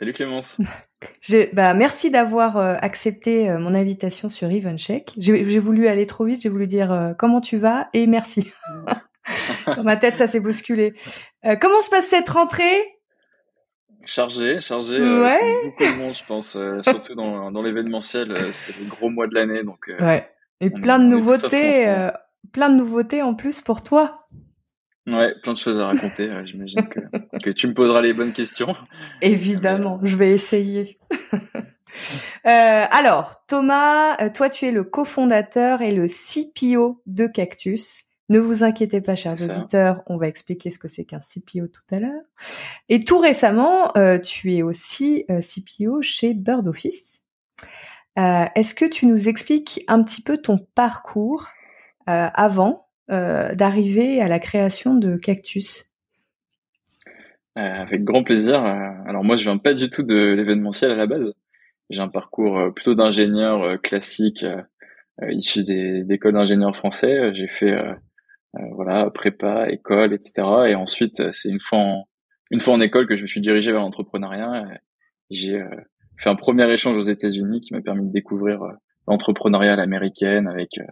Salut Clémence bah, merci d'avoir euh, accepté euh, mon invitation sur Evencheck. J'ai voulu aller trop vite, j'ai voulu dire euh, comment tu vas et merci. Dans ma tête, ça s'est bousculé. comment se passe cette rentrée? Chargé, chargé. Ouais. beaucoup de monde, je pense. surtout dans, dans l'événementiel, c'est le gros mois de l'année, donc. ouais. Et plein de nouveautés, plein de nouveautés en plus pour toi. Ouais, plein de choses à raconter. J'imagine que, que, tu me poseras les bonnes questions. Évidemment, je vais essayer. euh, alors, Thomas, euh, toi, tu es le cofondateur et le CPO de Cactus. Ne vous inquiétez pas, chers auditeurs, on va expliquer ce que c'est qu'un CPO tout à l'heure. Et tout récemment, euh, tu es aussi euh, CPO chez Bird Office. Euh, Est-ce que tu nous expliques un petit peu ton parcours avant euh, d'arriver à la création de Cactus euh, Avec grand plaisir. Euh, alors moi, je viens pas du tout de l'événementiel à la base. J'ai un parcours plutôt d'ingénieur classique, issu des, des écoles d'ingénieurs français. J'ai fait voilà prépa, école, etc. Et ensuite, c'est une fois en, une fois en école que je me suis dirigé vers l'entrepreneuriat. J'ai fait un premier échange aux États-Unis qui m'a permis de découvrir l'entrepreneuriat américaine avec euh,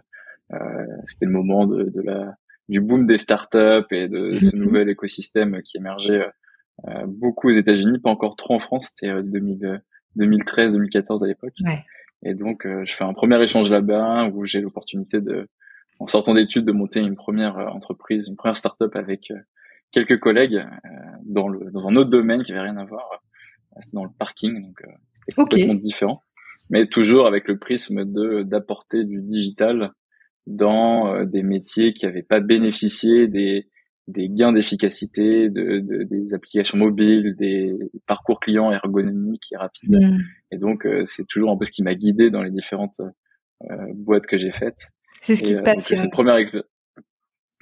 c'était le moment de, de, la du boom des startups et de ce mhm. nouvel écosystème qui émergeait euh, beaucoup aux États-Unis, pas encore trop en France. C'était 2013, euh, 2014 à l'époque. Ouais. Et donc, je fais un premier échange là-bas où j'ai l'opportunité de, en sortant d'études, de monter une première entreprise, une première startup avec quelques collègues dans le dans un autre domaine qui avait rien à voir. C'est dans le parking, donc c'était complètement différent, mais toujours avec le prisme de d'apporter du digital dans euh, des métiers qui n'avaient pas bénéficié des, des gains d'efficacité, de, de, des applications mobiles, des parcours clients ergonomiques et rapides. Mm. Et donc, euh, c'est toujours un peu ce qui m'a guidé dans les différentes euh, boîtes que j'ai faites. C'est ce qui te passionne. Cette première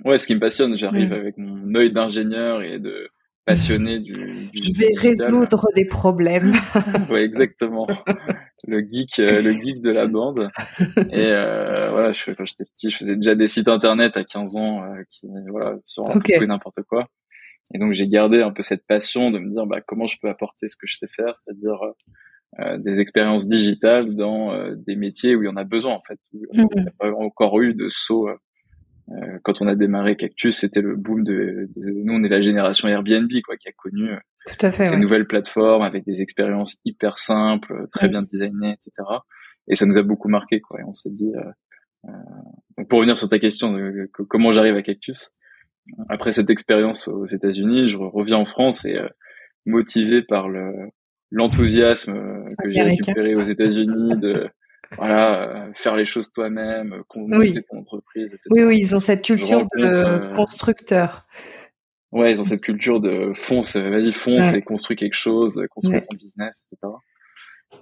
Ouais, ce qui me passionne, j'arrive mm. avec mon œil d'ingénieur et de passionné du, du Je vais résoudre des problèmes. ouais, exactement. le geek, euh, le geek de la bande. Et euh, voilà, je, quand j'étais petit, je faisais déjà des sites internet à 15 ans euh, qui, voilà, sur okay. n'importe quoi. Et donc j'ai gardé un peu cette passion de me dire bah, comment je peux apporter ce que je sais faire, c'est-à-dire euh, des expériences digitales dans des métiers où il y en a besoin en fait. Où il n'y a mhm. pas encore eu de saut euh, quand on a démarré Cactus, c'était le boom de, de, nous on est la génération Airbnb quoi qui a connu euh, Tout à fait, ces nouvelles plateformes avec des expériences hyper simples, très bien designées, etc. Et ça nous a beaucoup marqué quoi. Et on s'est dit euh, euh pour revenir sur ta question de, comment j'arrive à Cactus, après cette expérience aux États-Unis, je reviens en France et motivé par le l'enthousiasme que j'ai récupéré aux États-Unis de voilà, euh, faire les choses toi-même, euh, construire ton entreprise, etc. Oui, oui, ils ont cette culture de euh, constructeur. Ouais, ils ont cette culture de fonce, vas-y fonce et construis quelque chose, construis ton business, etc.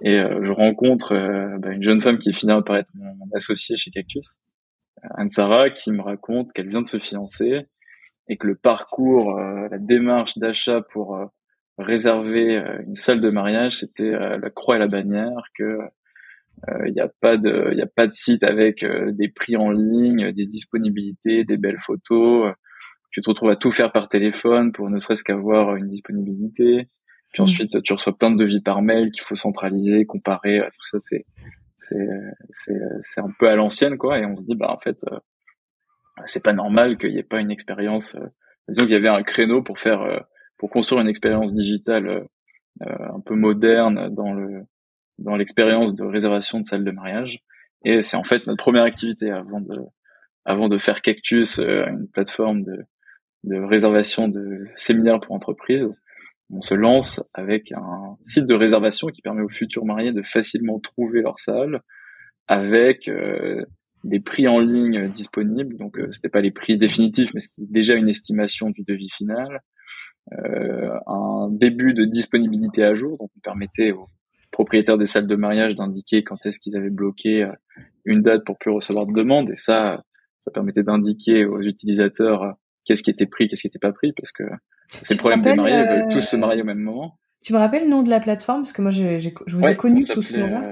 Et je rencontre bah, une jeune femme qui finit par être mon, associée chez Cactus, Anne-Sara, qui me raconte qu'elle vient de se fiancer et que le parcours, la démarche d'achat pour réserver une salle de mariage, c'était la croix et la bannière, que il euh, n'y a pas de, il a pas de site avec euh, des prix en ligne, des disponibilités, des belles photos. Tu te retrouves à tout faire par téléphone pour ne serait-ce qu'avoir une disponibilité. Puis mmh. ensuite, tu reçois plein de devis par mail qu'il faut centraliser, comparer. Tout ça, c'est c'est c'est c'est un peu à l'ancienne, quoi. Et on se dit, bah en fait, euh, c'est pas normal qu'il n'y ait pas une expérience. disons qu'il y avait un créneau pour faire, pour construire une expérience digitale un peu moderne dans le dans l'expérience de réservation de salle de mariage. Et c'est en fait notre première activité avant de avant de faire Cactus, une plateforme de, de réservation de séminaires pour entreprises, on se lance avec un site de réservation qui permet aux futurs mariés de facilement trouver leur salle avec des prix en ligne disponibles. Donc, euh, c'était pas les prix définitifs, mais c'était déjà une estimation du devis final. Euh, un début de disponibilité à jour, donc on permettait aux propriétaires des salles de mariage d'indiquer quand est-ce qu'ils avaient bloqué euh, une date pour plus recevoir de demandes. Et ça, ça permettait d'indiquer aux utilisateurs euh, qu'est-ce qui était pris, qu'est-ce qui n'était pas pris, parce que c'est le problème des mariés, ils veulent tous se marier au même moment. Tu me rappelles le nom de la plateforme? Parce que moi je, je vous ai connu sous ce nom-là.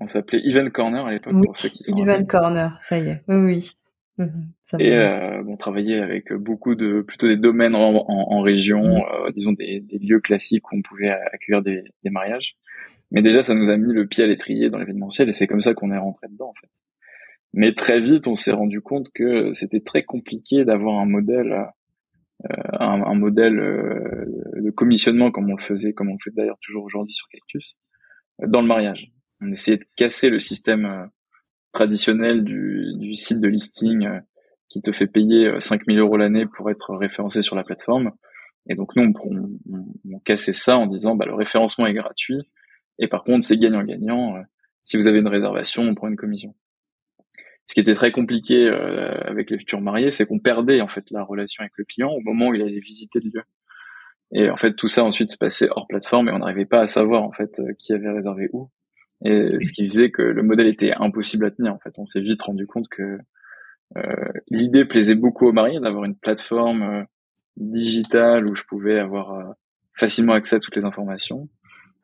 On s'appelait Event Corner à l'époque pour ceux qui sont Event Corner, ça y est. Oui, oui. Mhm, et euh, on travaillait avec beaucoup de plutôt des domaines en, en, région, mhm. euh, disons des, des, lieux classiques où on pouvait accueillir des, des, mariages. Mais déjà, ça nous a mis le pied à l'étrier dans l'événementiel et c'est comme ça qu'on est rentré dedans en fait. Mais très vite, on s'est rendu compte que c'était très compliqué d'avoir un modèle, euh, un, un, modèle euh, de commissionnement comme on le faisait, comme on le fait d'ailleurs toujours aujourd'hui sur Cactus, dans le mariage on essayait de casser le système euh, traditionnel du, site de listing euh, qui te fait payer 5000 euh, euros l'année pour être référencé sur la plateforme. Et donc nous, on, on, cassait ça en disant bah, le référencement est gratuit et par contre c'est gagnant-gagnant. Si vous avez une réservation, on prend une commission. Ce qui était très compliqué avec les futurs mariés, c'est qu'on perdait en fait la relation avec le client au moment où il allait visiter le lieu. Et en fait tout ça ensuite se passait hors plateforme et on n'arrivait pas à savoir en fait qui avait réservé où et ce qui faisait que le modèle était impossible à tenir. En fait, on s'est vite rendu compte que euh, l'idée plaisait beaucoup aux mariés d'avoir une plateforme euh, digitale où je pouvais avoir euh, facilement accès à toutes les informations,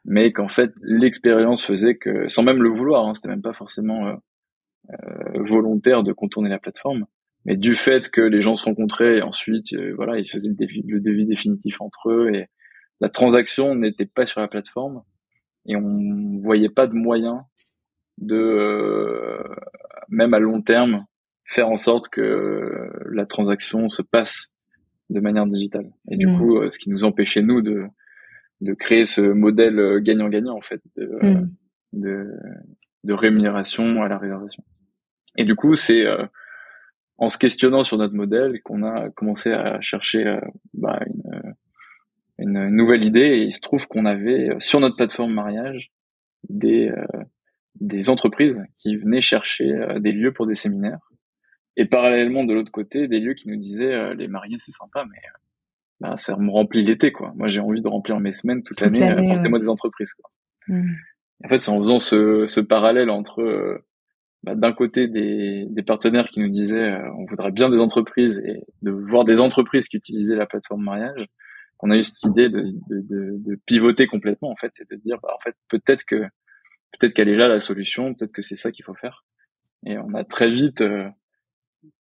mais qu'en fait l'expérience faisait que, sans même le vouloir, hein, c'était même pas forcément euh, volontaire de contourner la plateforme, mais du fait que les gens se rencontraient et ensuite, voilà, ils faisaient le devis définitif entre eux et la transaction n'était pas sur la plateforme et on voyait pas de moyen de euh, même à long terme faire en sorte que la transaction se passe de manière digitale. Et du mmh. coup, euh, ce qui nous empêchait nous de de créer ce modèle euh, gagnant-gagnant en fait de, mmh. de, de rémunération à la réservation. Et du coup, c'est en se questionnant sur notre modèle qu'on a commencé à chercher bah, une, une nouvelle idée. Et il se trouve qu'on avait euh, sur notre plateforme mariage des euh, des entreprises qui venaient chercher euh, des lieux pour des séminaires. Et parallèlement de l'autre côté des lieux qui nous disaient les mariés c'est sympa mais bah, ça me remplit l'été quoi. Moi j'ai envie de remplir mes semaines toute, l'année apportez-moi des entreprises quoi. Mmh. en fait c'est en faisant ce, ce parallèle entre bah, d'un côté des, des partenaires qui nous disaient on voudrait bien des entreprises et de voir des entreprises qui utilisaient la plateforme mariage on a eu cette idée de, de, de, pivoter complètement en fait et de dire bah, en fait peut-être que peut-être qu'elle est là la solution, peut-être que c'est ça qu'il faut faire. Et on a très vite euh,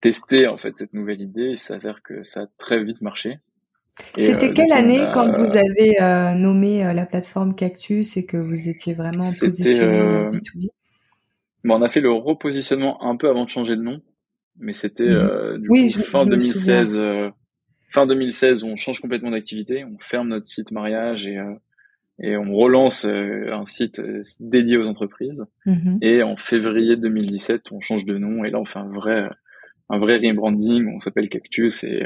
testé en fait cette nouvelle idée. Il s'avère que ça a très vite marché. C'était euh, quelle année quand vous avez euh, nommé la plateforme Cactus et que vous étiez vraiment positionné B2B bon, On a fait le repositionnement un peu avant de changer de nom, mais c'était mmh. du coup, fin 2016 fin 2016, on change complètement d'activité, on ferme notre site mariage et, euh, et on relance euh, un site euh, dédié aux entreprises. Mm-hmm. Et en février 2017, on change de nom et là on fait un vrai un vrai rebranding. On s'appelle Cactus et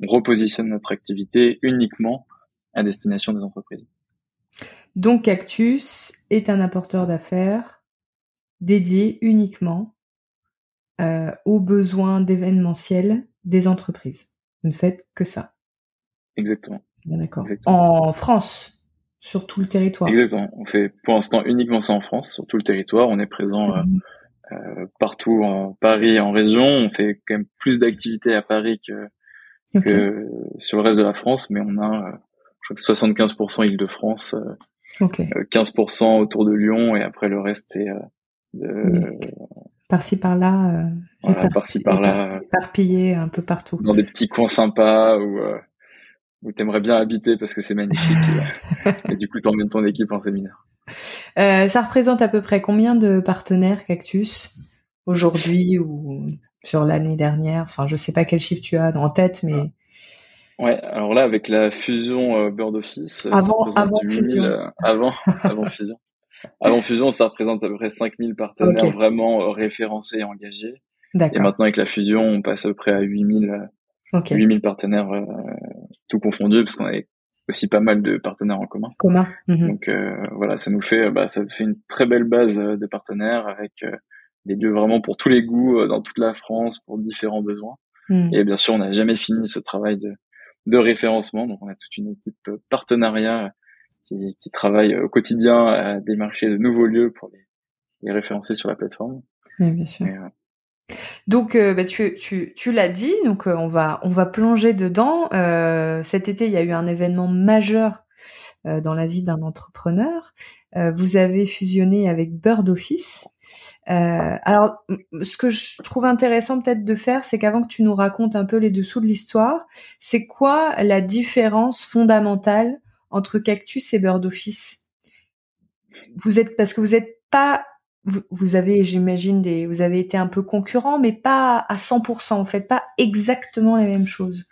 on repositionne notre activité uniquement à destination des entreprises. Donc Cactus est un apporteur d'affaires dédié uniquement aux besoins d'événementiel des entreprises. Ne faites que ça. Exactement. D'accord. En France, sur tout le territoire. Exactement. On fait pour l'instant uniquement ça en France, sur tout le territoire. On est présent euh, mhm. euh, partout en Paris, en région. On fait quand même plus d'activités à Paris que, sur le reste de la France, mais on a, euh, je crois que 75% Île-de-France, 15% autour de Lyon, et après le reste c'est de, par-ci par-là, euh, par-ci par-là, éparpillé un peu partout. Dans des petits coins sympas où euh, où t'aimerais bien habiter parce que c'est magnifique. et, du coup, t'emmènes ton équipe en séminaire. Euh, ça représente à peu près combien de partenaires Cactus aujourd'hui ou sur l'année dernière? Enfin, je sais pas quel chiffre tu as en tête, mais ouais. Alors là, avec la fusion euh, Bird Office, avant avant fusion, euh, avant avant fusion, avant fusion, ça représente à peu près 5000 partenaires vraiment euh, référencés et engagés. Et maintenant, avec la fusion, on passe à peu près à 8000, 8000 partenaires tout confondus, parce qu'on avait aussi pas mal de partenaires en commun. Commun. Mhm. Donc voilà, ça nous fait, bah, ça fait une très belle base de partenaires avec des lieux vraiment pour tous les goûts dans toute la France, pour différents besoins. Mhm. Et bien sûr, on n'a jamais fini ce travail de, de référencement. Donc on a toute une équipe partenariat qui, qui travaille au quotidien à démarcher de nouveaux lieux pour les, les référencer sur la plateforme. Oui, bien sûr. Donc, euh, bah, tu, tu, tu l'as dit, donc euh, on va on va plonger dedans. Euh, cet été, il y a eu un événement majeur dans la vie d'un entrepreneur. vous avez fusionné avec Bird Office. alors, ce que je trouve intéressant peut-être de faire, c'est qu'avant que tu nous racontes un peu les dessous de l'histoire, c'est quoi la différence fondamentale entre Cactus et Bird Office Vous êtes parce que vous êtes pas vous, avez, j'imagine, des, vous avez été un peu concurrent, mais pas à 100%. En fait, pas exactement les mêmes choses.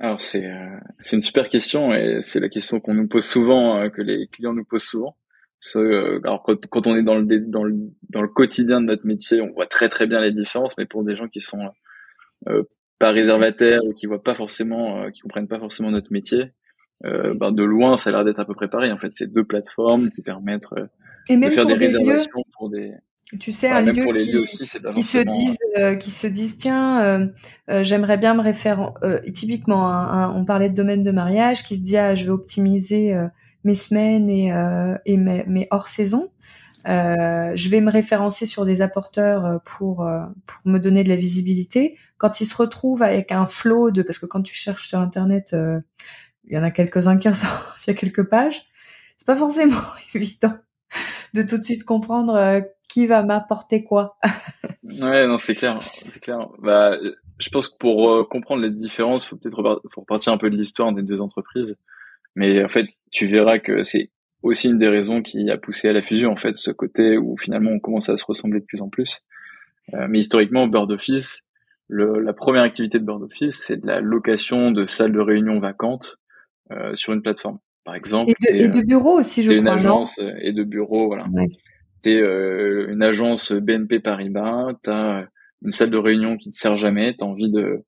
Alors c'est euh, c'est une super question et c'est la question qu'on nous pose souvent, euh, que les clients nous posent souvent. Euh, alors quand, quand, on est dans le dans le dans le quotidien de notre métier, on voit très très bien les différences, mais pour des gens qui sont pas réservataires ou qui voient pas forcément, qui comprennent pas forcément notre métier, ben de loin ça a l'air d'être à peu près pareil. En fait, c'est deux plateformes qui permettent et même pour des réservations pour des tu sais un lieu qui, aussi, qui se disent euh, qui se disent tiens euh, euh, j'aimerais bien me référer typiquement on parlait de domaine de mariage qui se dit ah je vais optimiser mes semaines et et mes, mes hors saison je vais me référencer sur des apporteurs pour pour me donner de la visibilité quand ils se retrouvent avec un flot de parce que quand tu cherches sur internet il y en a quelques uns qui ressortent il y a quelques pages c'est pas forcément évident de tout de suite comprendre euh, qui va m'apporter quoi. ouais, non, c'est clair, c'est clair. Bah, je pense que pour euh, comprendre les différences, faut peut-être repartir un peu de l'histoire des deux entreprises. Mais en fait, tu verras que c'est aussi une des raisons qui a poussé à la fusion, en fait, ce côté où finalement on commence à se ressembler de plus en plus. Euh, mais historiquement, Bird Office, la première activité de Bird Office, c'est de la location de salles de réunion vacantes sur une plateforme par exemple. Et de, bureaux aussi, je crois. une agence euh, et de bureaux, voilà. Ouais. T'es euh, une agence BNP Paribas, t'as une salle de réunion qui te sert jamais, t'as envie de,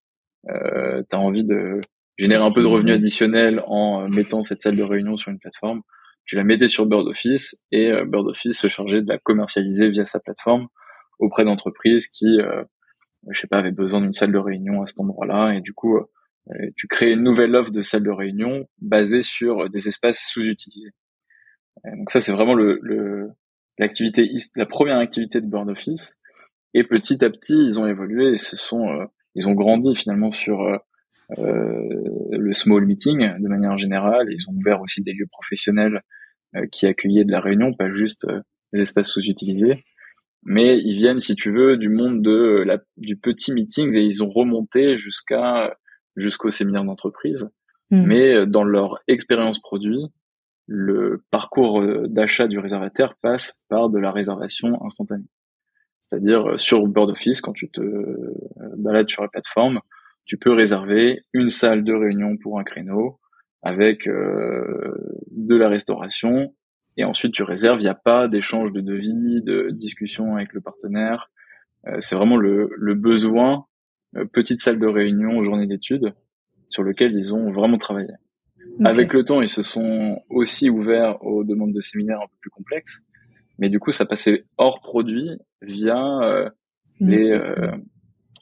euh, t'as envie de générer un peu de revenus additionnels en euh, mettant cette salle de réunion sur une plateforme. Tu la mettais sur Bird Office et Bird Office se chargeait de la commercialiser via sa plateforme auprès d'entreprises qui, je sais pas, avaient besoin d'une salle de réunion à cet endroit-là et du coup euh, tu crées une nouvelle offre de salle de réunion basée sur des espaces sous-utilisés. Euh, donc ça, c'est vraiment le, l'activité, la première activité de Board Office. Et petit à petit, ils ont évolué et se sont, euh, ils ont grandi finalement sur le small meeting de manière générale. Ils ont ouvert aussi des lieux professionnels qui accueillaient de la réunion, pas juste des espaces sous-utilisés. Mais ils viennent, si tu veux, du monde de la, du petit meetings et ils ont remonté jusqu'à jusqu'au séminaire d'entreprise. Hmm. Mais euh, dans leur expérience produit, le parcours euh, d'achat du réservataire passe par de la réservation instantanée. C'est-à-dire euh, sur Bird Office, quand tu te balades sur la plateforme, tu peux réserver une salle de réunion pour un créneau avec de la restauration et ensuite tu réserves. Il n'y a pas d'échange de devis, de discussion avec le partenaire. c'est vraiment le, le besoin petite salle de réunion, journée d'études, sur lequel ils ont vraiment travaillé. Avec le temps, ils se sont aussi ouverts aux demandes de séminaires un peu plus complexes, mais du coup, ça passait hors produit via euh, les, euh,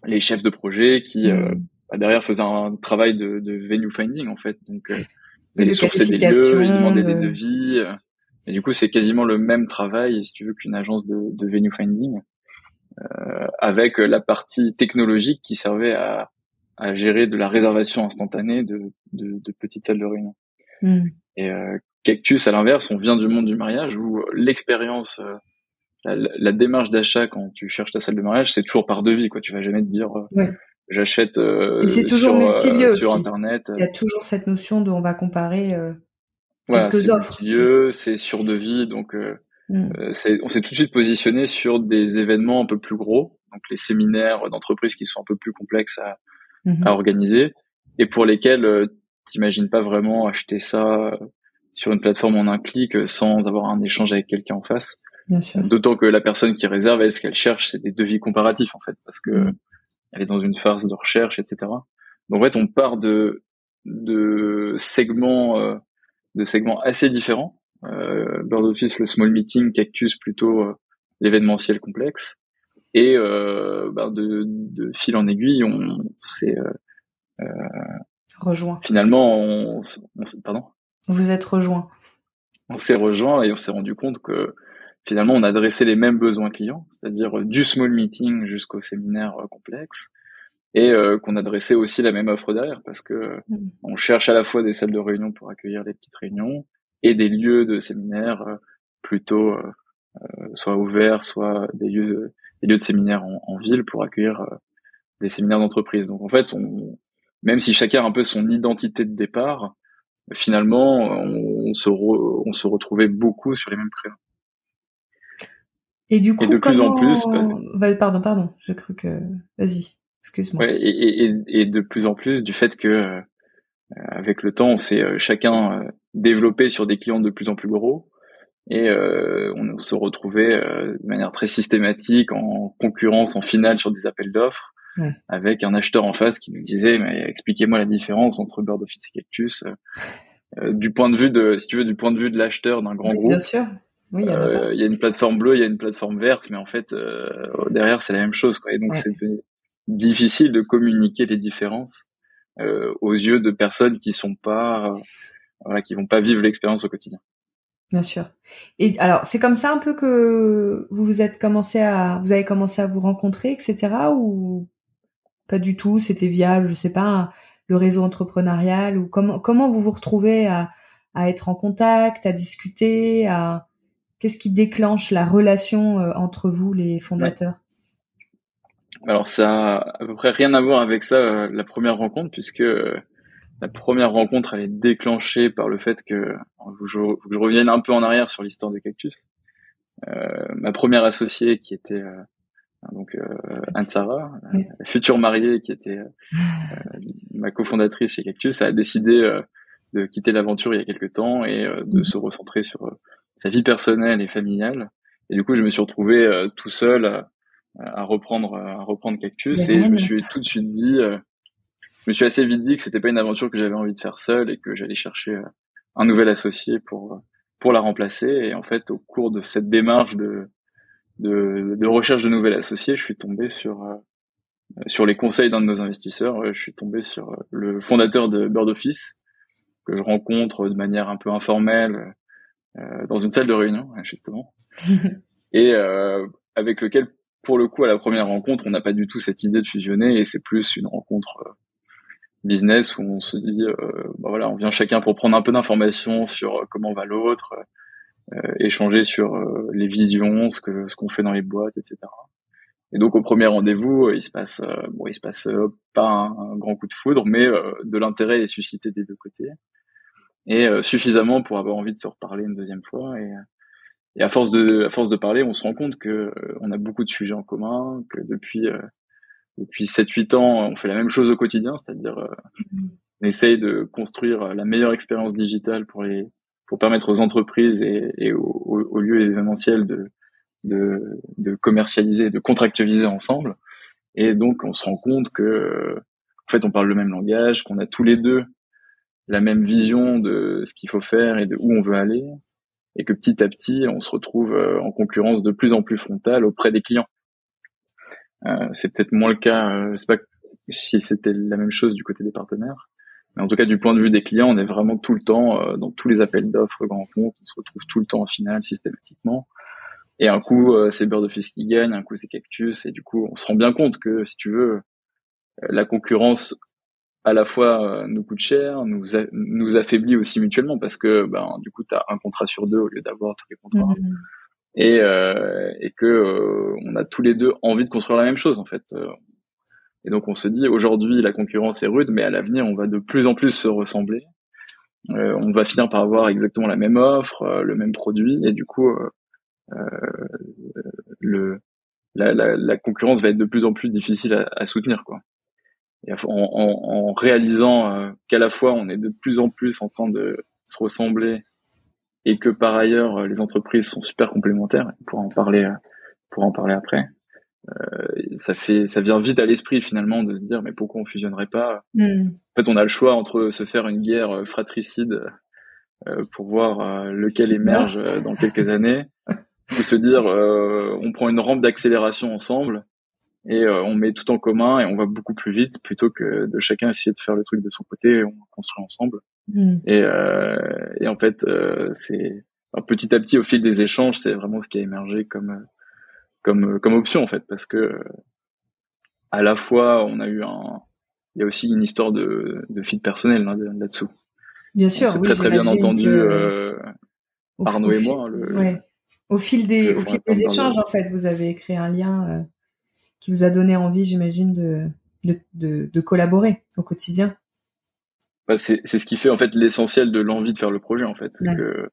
les chefs de projet qui hmm. bah, derrière faisaient un travail de, de venue finding en fait. Donc, ils de sourcer des lieux, ils demandaient des devis. et du coup, c'est quasiment le même travail, si tu veux, qu'une agence de, de venue finding. Euh, avec la partie technologique qui servait à, à, gérer de la réservation instantanée de, de, de petites salles de réunion. Hmm. Et euh, Cactus, à l'inverse, on vient du monde du mariage où l'expérience, euh, la, la, démarche d'achat quand tu cherches ta salle de mariage, c'est toujours par devis. Quoi. Tu vas jamais te dire j'achète euh, sur, sur internet. Il y a toujours cette notion de on va comparer quelques offres. C'est sur devis, donc Mm. Euh, on s'est tout de suite positionné sur des événements un peu plus gros, donc les séminaires d'entreprise qui sont un peu plus complexes à, mm-hmm. à organiser et pour lesquels euh, t'imagines pas vraiment acheter ça euh, sur une plateforme en un clic sans avoir un échange avec quelqu'un en face. D'autant que la personne qui réserve, elle, ce qu'elle cherche, c'est des devis comparatifs en fait, parce que mm. elle est dans une phase de recherche, etc. Donc en fait, on part de de segments euh, de segments assez différents. Euh, Bird Office, le small meeting, Cactus plutôt euh, l'événementiel complexe. Et euh, bah, de, de, fil en aiguille, on s'est euh, rejoint. Finalement, on, on pardon? Vous êtes rejoint. On s'est rejoint et on s'est rendu compte que finalement on adressait les mêmes besoins clients, c'est-à-dire du small meeting jusqu'au séminaire complexe, et euh, qu'on adressait aussi la même offre derrière parce que mm. on cherche à la fois des salles de réunion pour accueillir des petites réunions et des lieux de séminaire euh, plutôt euh, soit ouverts, soit des lieux des lieux de séminaire en, ville pour accueillir des séminaires d'entreprise. Donc en fait, on, même si chacun a un peu son identité de départ, finalement, on, se on se retrouvait beaucoup sur les mêmes créneaux. Et du coup, de plus en plus, pardon, pardon, j'ai cru que, vas-y. Excuse-moi. Ouais, et, et, et, de plus en plus du fait que euh, avec le temps, on s'est euh, chacun euh, développé sur des clients de plus en plus gros et on se retrouvait de manière très systématique en concurrence en finale sur des appels d'offres avec un acheteur en face qui nous disait mais expliquez-moi la différence entre Bird Office et Cactus du point de vue de si tu veux du point de vue de l'acheteur d'un grand groupe. Bien sûr. Oui, il y, a une plateforme bleue, il y a une plateforme verte, mais en fait derrière c'est la même chose quoi. Et donc c'est difficile de communiquer les différences euh, aux yeux de personnes qui sont pas euh, voilà qui vont pas vivre l'expérience au quotidien. Bien sûr. Et alors c'est comme ça un peu que vous vous êtes commencé à vous avez commencé à vous rencontrer etc ou pas du tout c'était via je sais pas le réseau entrepreneurial ou comment comment vous vous retrouvez à à être en contact à discuter à qu'est-ce qui déclenche la relation euh, entre vous les fondateurs? Alors ça a à peu près rien à voir avec ça euh, la première rencontre puisque euh, la première rencontre elle est déclenchée par le fait que je, je revienne un peu en arrière sur l'histoire de Cactus. Euh, ma première associée qui était euh, donc euh, Anne-Sara, future mariée qui était ma cofondatrice chez Cactus, a décidé de quitter l'aventure il y a quelques temps et de mhm. se recentrer sur sa vie personnelle et familiale. Et du coup, je me suis retrouvé tout seul à reprendre à reprendre Cactus et je me suis tout de suite dit euh, je me suis assez vite dit que c'était pas une aventure que j'avais envie de faire seul et que j'allais chercher euh, un nouvel associé pour pour la remplacer. Et en fait au cours de cette démarche de de, de recherche de nouvel associé je suis tombé sur euh, sur les conseils d'un de nos investisseurs. Je suis tombé sur le fondateur de Bird Office que je rencontre de manière un peu informelle dans une salle de réunion justement. Et avec lequel pour le coup, à la première rencontre, on n'a pas du tout cette idée de fusionner et c'est plus une rencontre euh, business où on se dit, euh, bah voilà, on vient chacun pour prendre un peu d'informations sur euh, comment va l'autre, échanger sur les visions, ce que ce qu'on fait dans les boîtes, etc. Et donc au premier rendez-vous, il se passe, bon, il se passe pas un, grand coup de foudre, mais de l'intérêt est suscité des deux côtés et suffisamment pour avoir envie de se reparler une deuxième fois et et à force de, à force de parler, on se rend compte que euh, on a beaucoup de sujets en commun, que depuis euh, depuis 7-8 ans, on fait la même chose au quotidien, c'est-à-dire euh, mm-hmm. on essaye de construire la meilleure expérience digitale pour les pour permettre aux entreprises et, et aux, aux, lieux événementiels de, de, de commercialiser, de contractualiser ensemble. Et donc on se rend compte que en fait on parle le même langage, qu'on a tous les deux la même vision de ce qu'il faut faire et de où on veut aller, et que petit à petit, on se retrouve euh, en concurrence de plus en plus frontale auprès des clients. Euh, c'est peut-être moins le cas, euh, je sais pas si c'était la même chose du côté des partenaires, mais en tout cas du point de vue des clients, on est vraiment tout le temps euh, dans tous les appels d'offres grand compte, on se retrouve tout le temps en finale systématiquement. Et un coup, c'est Bird Office qui gagne, un coup c'est Cactus, et du coup, on se rend bien compte que si tu veux, la concurrence à la fois euh, nous coûte cher, nous nous affaiblit aussi mutuellement parce que ben du coup tu as un contrat sur deux au lieu d'avoir tous les contrats. Mmh. Et, euh, et que euh, on a tous les deux envie de construire la même chose en fait. Et donc on se dit aujourd'hui la concurrence est rude, mais à l'avenir on va de plus en plus se ressembler. on va finir par avoir exactement la même offre, le même produit, et du coup le la, la, la, concurrence va être de plus en plus difficile à, à soutenir quoi et en, en, réalisant euh, qu'à la fois on est de plus en plus en train de se ressembler et que par ailleurs les entreprises sont super complémentaires, pour en parler, pour en parler après. Euh, ça fait, ça vient vite à l'esprit finalement de se dire mais pourquoi on fusionnerait pas? Hmm. En fait, on a le choix entre se faire une guerre fratricide euh, pour voir euh, lequel émerge dans quelques années, ou se dire on prend une rampe d'accélération ensemble et on met tout en commun et on va beaucoup plus vite plutôt que de chacun essayer de faire le truc de son côté et on construit ensemble. Hmm. Et, et en fait, c'est petit à petit au fil des échanges, c'est vraiment ce qui a émergé comme comme comme option en fait parce que à la fois on a eu un il y a aussi une histoire de de fit personnel hein, là-dessous. Bien sûr, c'est très très bien entendu euh, Arnaud et moi. Le, ouais. Au fil des au fil des échanges en fait, vous avez créé un lien euh, qui vous a donné envie, j'imagine, de, de, de de collaborer au quotidien. Bah, c'est ce qui fait en fait l'essentiel de l'envie de faire le projet en fait, que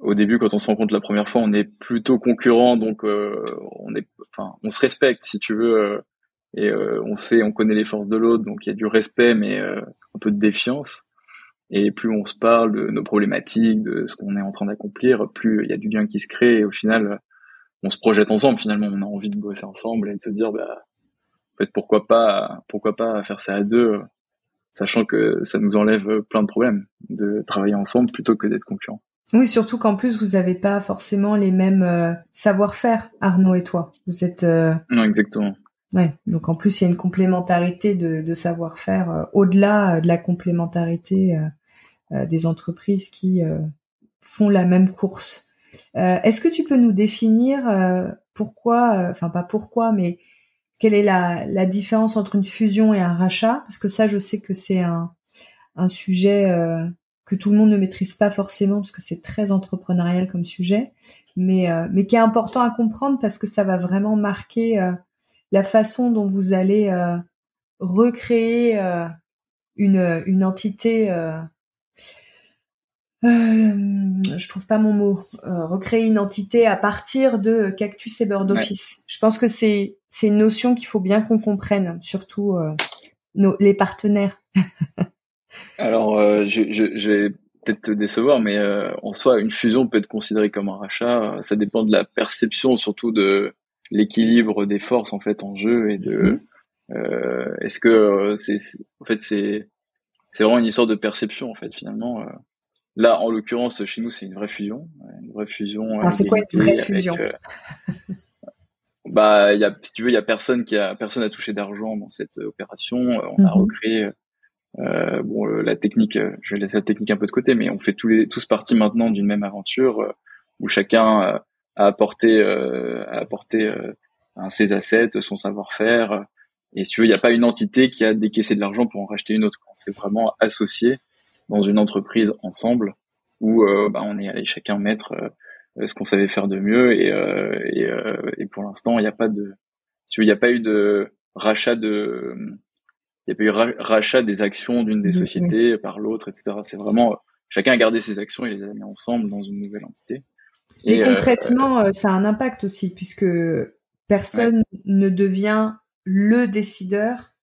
au début, quand on se rencontre la première fois, on est plutôt concurrent, donc euh, on est, enfin, on se respecte si tu veux, euh, et euh, on sait, on connaît les forces de l'autre, donc il y a du respect, mais un peu de défiance. Et plus on se parle de nos problématiques, de ce qu'on est en train d'accomplir, plus il y a du lien qui se crée. Et au final, on se projette ensemble. Finalement, on a envie de bosser ensemble et de se dire, bah, peut-être pourquoi pas, pourquoi pas faire ça à deux, sachant que ça nous enlève plein de problèmes de travailler ensemble plutôt que d'être concurrents. Oui, surtout qu'en plus vous n'avez pas forcément les mêmes euh, savoir-faire, Arnaud et toi. Vous êtes. Euh, non, exactement. Ouais. Donc en plus il y a une complémentarité de, de savoir-faire euh, au-delà de la complémentarité des entreprises qui font la même course. Est-ce que tu peux nous définir pourquoi, enfin pas pourquoi, mais quelle est la, différence entre une fusion et un rachat? Parce que ça, je sais que c'est un, sujet que tout le monde ne maîtrise pas forcément parce que c'est très entrepreneurial comme sujet, mais euh, mais qui est important à comprendre parce que ça va vraiment marquer euh, la façon dont vous allez euh, recréer une entité. Je trouve pas mon mot. recréer une entité à partir de Cactus et Bird Office. Je pense que c'est c'est une notion qu'il faut bien qu'on comprenne, surtout nos, les partenaires. Alors, euh, je, je, je, vais peut-être te décevoir, mais euh, en soi, une fusion peut être considérée comme un rachat. Ça dépend de la perception, surtout de l'équilibre des forces en fait en jeu et de mhm. euh, est-ce que c'est en fait c'est c'est vraiment une histoire de perception en fait finalement. Là, en l'occurrence, chez nous, c'est une vraie fusion, une vraie fusion. C'est quoi une vraie fusion? Bah, il y a, si tu veux, il y a personne qui a personne a touché d'argent dans cette opération. On a mhm. recréé euh, bon, euh, la technique, euh, je vais laisser la technique un peu de côté, mais on fait tous les, tous partie maintenant d'une même aventure où chacun a apporté, a apporté ses assets, son savoir-faire. Et si tu veux, il n'y a pas une entité qui a décaissé de l'argent pour en racheter une autre. C'est vraiment associé dans une entreprise ensemble où bah, on est allé chacun mettre ce qu'on savait faire de mieux. Et, et, et pour l'instant, il n'y a pas de, il n'y a pas eu de rachat de il a pas eu rachat des actions d'une des sociétés par l'autre, etc. C'est vraiment chacun a gardé ses actions et les a mis ensemble dans une nouvelle entité. Et, euh, concrètement, euh, ça a un impact aussi puisque personne ne devient le décideur.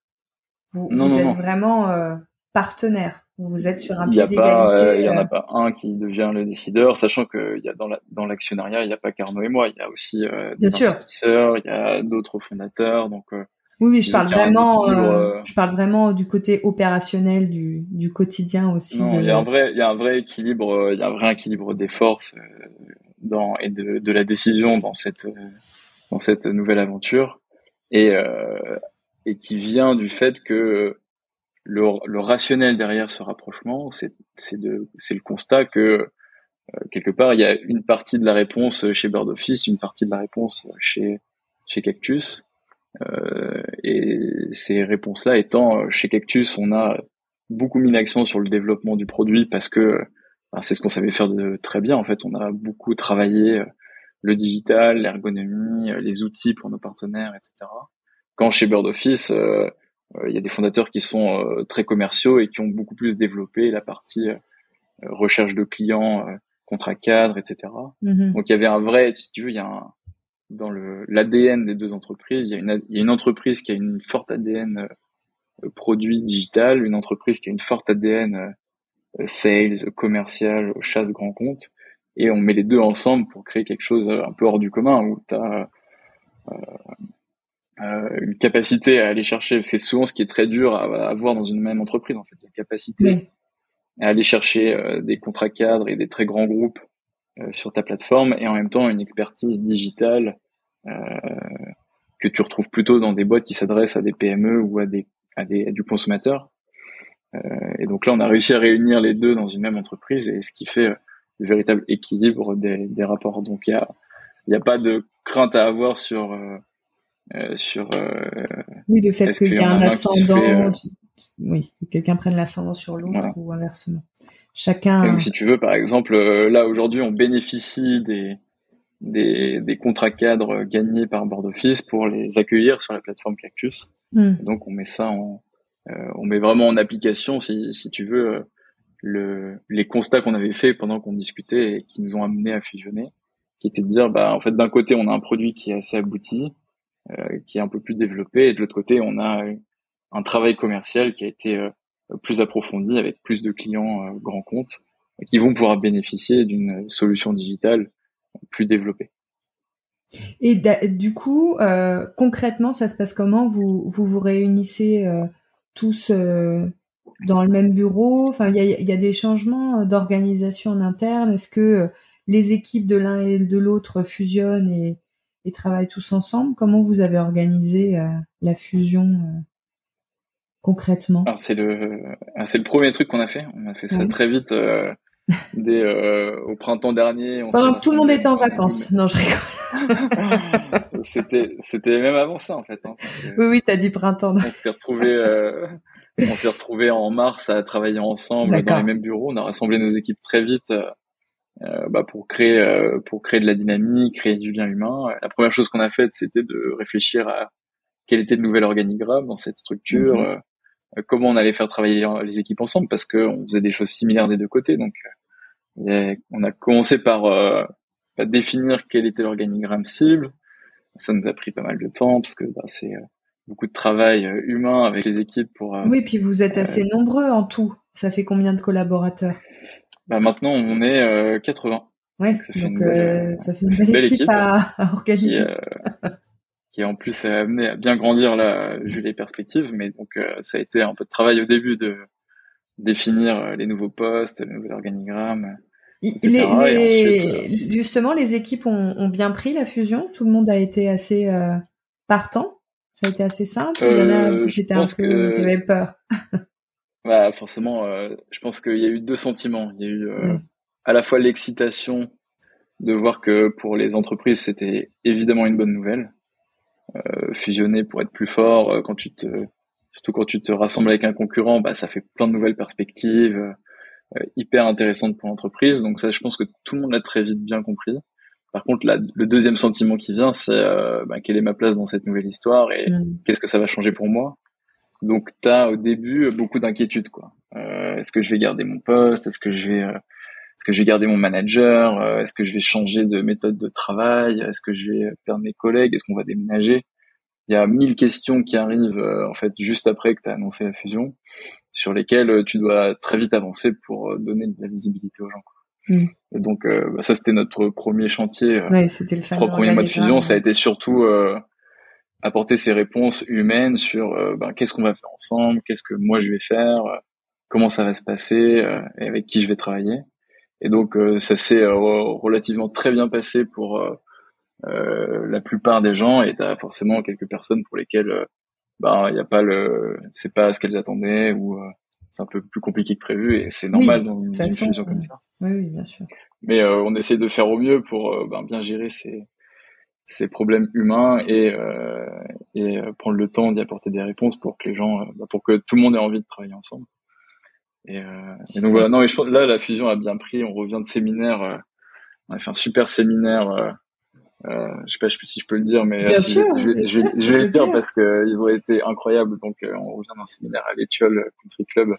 Vous, vous êtes vraiment euh, partenaire. Vous êtes sur un pied d'égalité. Il n'y en a pas un qui devient le décideur, sachant que y a dans, la, dans l'actionnariat, il n'y a pas qu'Arnaud et moi, il y a aussi des investisseurs, il y a d'autres fondateurs. Donc oui, oui, je parle vraiment, euh, euh, je parle vraiment du côté opérationnel du, du quotidien aussi. il y a un vrai, il y a un vrai équilibre, euh, il y a un vrai équilibre des forces dans et de, de la décision dans cette dans cette nouvelle aventure et et qui vient du fait que le, le rationnel derrière ce rapprochement, c'est le constat que quelque part il y a une partie de la réponse chez Bird Office, une partie de la réponse chez chez Cactus euh, et ces réponses-là étant, euh, chez Cactus, on a beaucoup mis l'accent sur le développement du produit parce que c'est ce qu'on savait faire de très bien. En fait, on a beaucoup travaillé euh, le digital, l'ergonomie, les outils pour nos partenaires, etc. Quand chez Bird Office, il y a des fondateurs qui sont très commerciaux et qui ont beaucoup plus développé la partie recherche de clients, contrat cadre, etc. Mm-hmm. Donc il y avait un vrai, si tu veux, il y a un, dans le l'ADN des deux entreprises. Il y, a une, il y a une entreprise qui a une forte ADN euh, produit digital, une entreprise qui a une forte ADN euh, sales, commercial, chasse grand compte, et on met les deux ensemble pour créer quelque chose un peu hors du commun où tu as une capacité à aller chercher, c'est souvent ce qui est très dur à, avoir dans une même entreprise en fait, la capacité à aller chercher des contrats cadres et des très grands groupes sur ta plateforme et en même temps une expertise digitale que tu retrouves plutôt dans des boîtes qui s'adressent à des PME ou à des à, des, à du consommateur. Euh, et donc là, on a réussi à réunir les deux dans une même entreprise et ce qui fait euh, le véritable équilibre des, des rapports. Donc il y a il n'y a pas de crainte à avoir sur euh, euh sur oui le fait qu'il y a un ascendant oui que quelqu'un prenne l'ascendant sur l'autre ou inversement chacun donc si tu veux par exemple là aujourd'hui on bénéficie des des, des contrats cadres gagnés par Board Office pour les accueillir sur la plateforme Cactus. Hmm. Donc on met ça en, euh, on met vraiment en application, si, si tu veux, euh, le, les constats qu'on avait fait pendant qu'on discutait et qui nous ont amené à fusionner, qui était de dire, bah en fait d'un côté on a un produit qui est assez abouti, euh, qui est un peu plus développé, et de l'autre côté on a un travail commercial qui a été euh, plus approfondi avec plus de clients grands comptes qui vont pouvoir bénéficier d'une solution digitale plus développé. Et du coup, euh, concrètement, ça se passe comment? Vous, vous réunissez euh, tous euh, dans le même bureau? Enfin, il y y a, des changements d'organisation en interne? Est-ce que les équipes de l'un et de l'autre fusionnent et, et, travaillent tous ensemble Comment vous avez organisé la fusion concrètement? C'est le c'est le premier truc qu'on a fait. On a fait ça très vite Dès, euh, au printemps dernier. Pendant que tout le monde était en vacances. Non, je rigole. c'était, c'était même avant ça, en fait. Hein. Oui, oui, t'as dit printemps. On s'est retrouvé, euh, on s'est retrouvé en mars à travailler ensemble dans les mêmes bureaux. On a rassemblé nos équipes très vite, euh, euh bah, pour créer, euh, pour créer de la dynamique, créer du lien humain. La première chose qu'on a faite, c'était de réfléchir à quel était le nouvel organigramme dans cette structure. Mhm. Euh, comment on allait faire travailler les équipes ensemble parce qu'on faisait des choses similaires des deux côtés. Donc, on a commencé par, euh, définir quel était l'organigramme cible. Ça nous a pris pas mal de temps parce que bah, c'est euh, beaucoup de travail euh, humain avec les équipes pour. oui, puis vous êtes assez nombreux en tout. Ça fait combien de collaborateurs? Bah maintenant, on est 80. Ouais, donc ça fait, une, belle, équipe, à, organiser. Qui, en plus amené à bien grandir là, vu les perspectives. Mais donc, ça a été un peu de travail au début de définir euh, les nouveaux postes, le nouvel organigramme. Les, Justement, les équipes ont, bien pris la fusion. Tout le monde a été assez euh, partant. Ça a été assez simple. Il y en a euh, qui étaient un peu que... qui avaient peur. bah, forcément, je pense qu'il y a eu deux sentiments. Il y a eu à la fois l'excitation de voir que pour les entreprises, c'était évidemment une bonne nouvelle. fusionner pour être plus fort quand tu te surtout quand tu te rassembles avec un concurrent, bah, ça fait plein de nouvelles perspectives euh, hyper intéressantes pour l'entreprise. Donc ça, je pense que tout le monde l'a très vite bien compris. Par contre, le deuxième sentiment qui vient, c'est euh, bah, quelle est ma place dans cette nouvelle histoire et mm. qu'est-ce que ça va changer pour moi? Donc, tu as au début beaucoup d'inquiétudes. quoi. Euh, est-ce que je vais garder mon poste? Est-ce que je vais est-ce que je vais garder mon manager? Est-ce que je vais changer de méthode de travail? Est-ce que je vais perdre mes collègues? Est-ce qu'on va déménager? Il y a mille questions qui arrivent euh, en fait juste après que tu as annoncé la fusion, sur lesquelles euh, tu dois très vite avancer pour euh, donner de la visibilité aux gens. Mm. Et donc bah, ça c'était notre premier chantier. Ouais, c'était le trois premiers mois de fusion, ça a été surtout apporter ces réponses humaines sur ben, qu'est-ce qu'on va faire ensemble, qu'est-ce que moi je vais faire, comment ça va se passer et avec qui je vais travailler. Et donc ça s'est relativement très bien passé pour euh, la plupart des gens et t'as forcément quelques personnes pour lesquelles euh, bah il y a pas le c'est pas ce qu'elles attendaient ou euh, c'est un peu plus compliqué que prévu et c'est normal dans une, fusion comme ça. Oui, oui, bien sûr. Mais on essaie de faire au mieux pour ben, bien gérer ces, ces problèmes humains et, et prendre le temps d'y apporter des réponses pour que les gens, bah, pour que tout le monde ait envie de travailler ensemble. Et, et donc voilà, non, et je pense, là la fusion a bien pris. On revient de séminaire, on a fait un super séminaire euh, je sais pas si je peux le dire, mais euh, je, vais le dire, parce que ils ont été incroyables. Donc, euh, on revient d'un séminaire à l'Étiole Country Club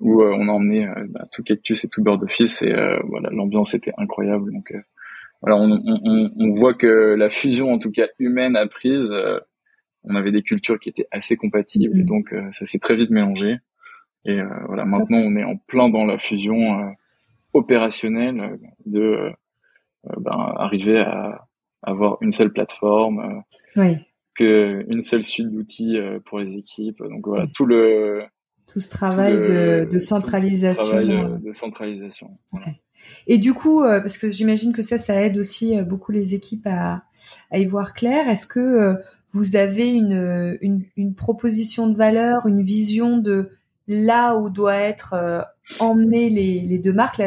où on a emmené bah, tout Cactus et tout Bird Office et voilà, l'ambiance était incroyable. Donc, voilà, on, on, on, voit que la fusion, en tout cas humaine, a prise. on avait des cultures qui étaient assez compatibles, et mm. donc ça s'est très vite mélangé. Et voilà, maintenant on est en plein dans la fusion opérationnel de ben, arriver à avoir une seule plateforme, oui. que une seule suite d'outils pour les équipes. Donc voilà, tout le tout ce travail de, de, centralisation. Travail de centralisation. Et du coup, parce que j'imagine que ça, ça aide aussi beaucoup les équipes à, à y voir clair. Est-ce que vous avez une, une, une, proposition de valeur, une vision de là où doit être euh, emmener les, les, deux marques,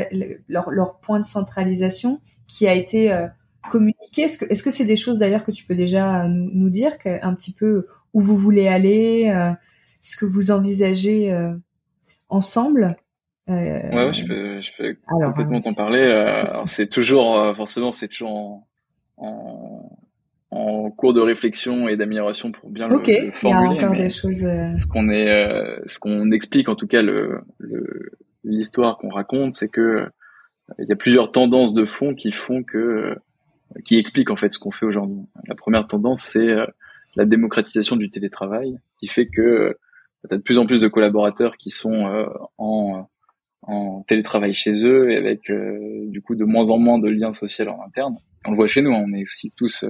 leur, leur, point de centralisation qui a été euh, communiqué? Est-ce que est-ce que c'est des choses d'ailleurs que tu peux déjà nous, nous dire un petit peu où vous voulez aller, euh, ce que vous envisagez euh, ensemble euh, ouais, je peux, je peux complètement t'en parler. c'est toujours, forcément, c'est toujours en, en, en cours de réflexion et d'amélioration pour bien le, le, formuler. Il y a encore des choses. Euh, ce qu'on est, euh, ce qu'on explique, en tout cas, le, l'histoire qu'on raconte, c'est que il y a plusieurs tendances de fond qui font que, qui expliquent en fait ce qu'on fait aujourd'hui. La première tendance, c'est euh, la démocratisation du télétravail, qui fait que a de plus en plus de collaborateurs qui sont en en télétravail chez eux et avec du coup de moins en moins de liens sociaux en interne. On le voit chez nous, hein, on est aussi tous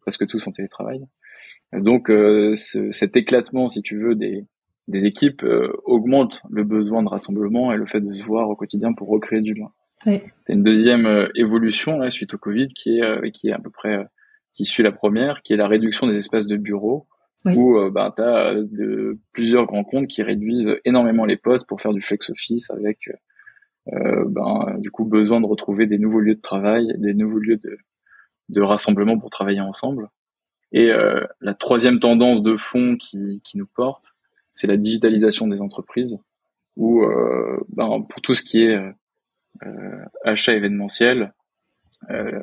presque tous en télétravail. Donc euh, ce, cet éclatement, si tu veux, des, des équipes euh, augmente le besoin de rassemblement et le fait de se voir au quotidien pour recréer du lien. Oui. C'est une deuxième euh, évolution là, suite au Covid qui est qui est à peu près qui suit la première, qui est la réduction des espaces de bureaux, où bah, tu as de, plusieurs grands comptes qui réduisent énormément les postes pour faire du flex office avec euh, ben, du coup besoin de retrouver des nouveaux lieux de travail, des nouveaux lieux de, rassemblement pour travailler ensemble. Et euh, la troisième tendance de fond qui, qui nous porte, c'est la digitalisation des entreprises, où euh, ben, pour tout ce qui est euh, achat événementiel, euh,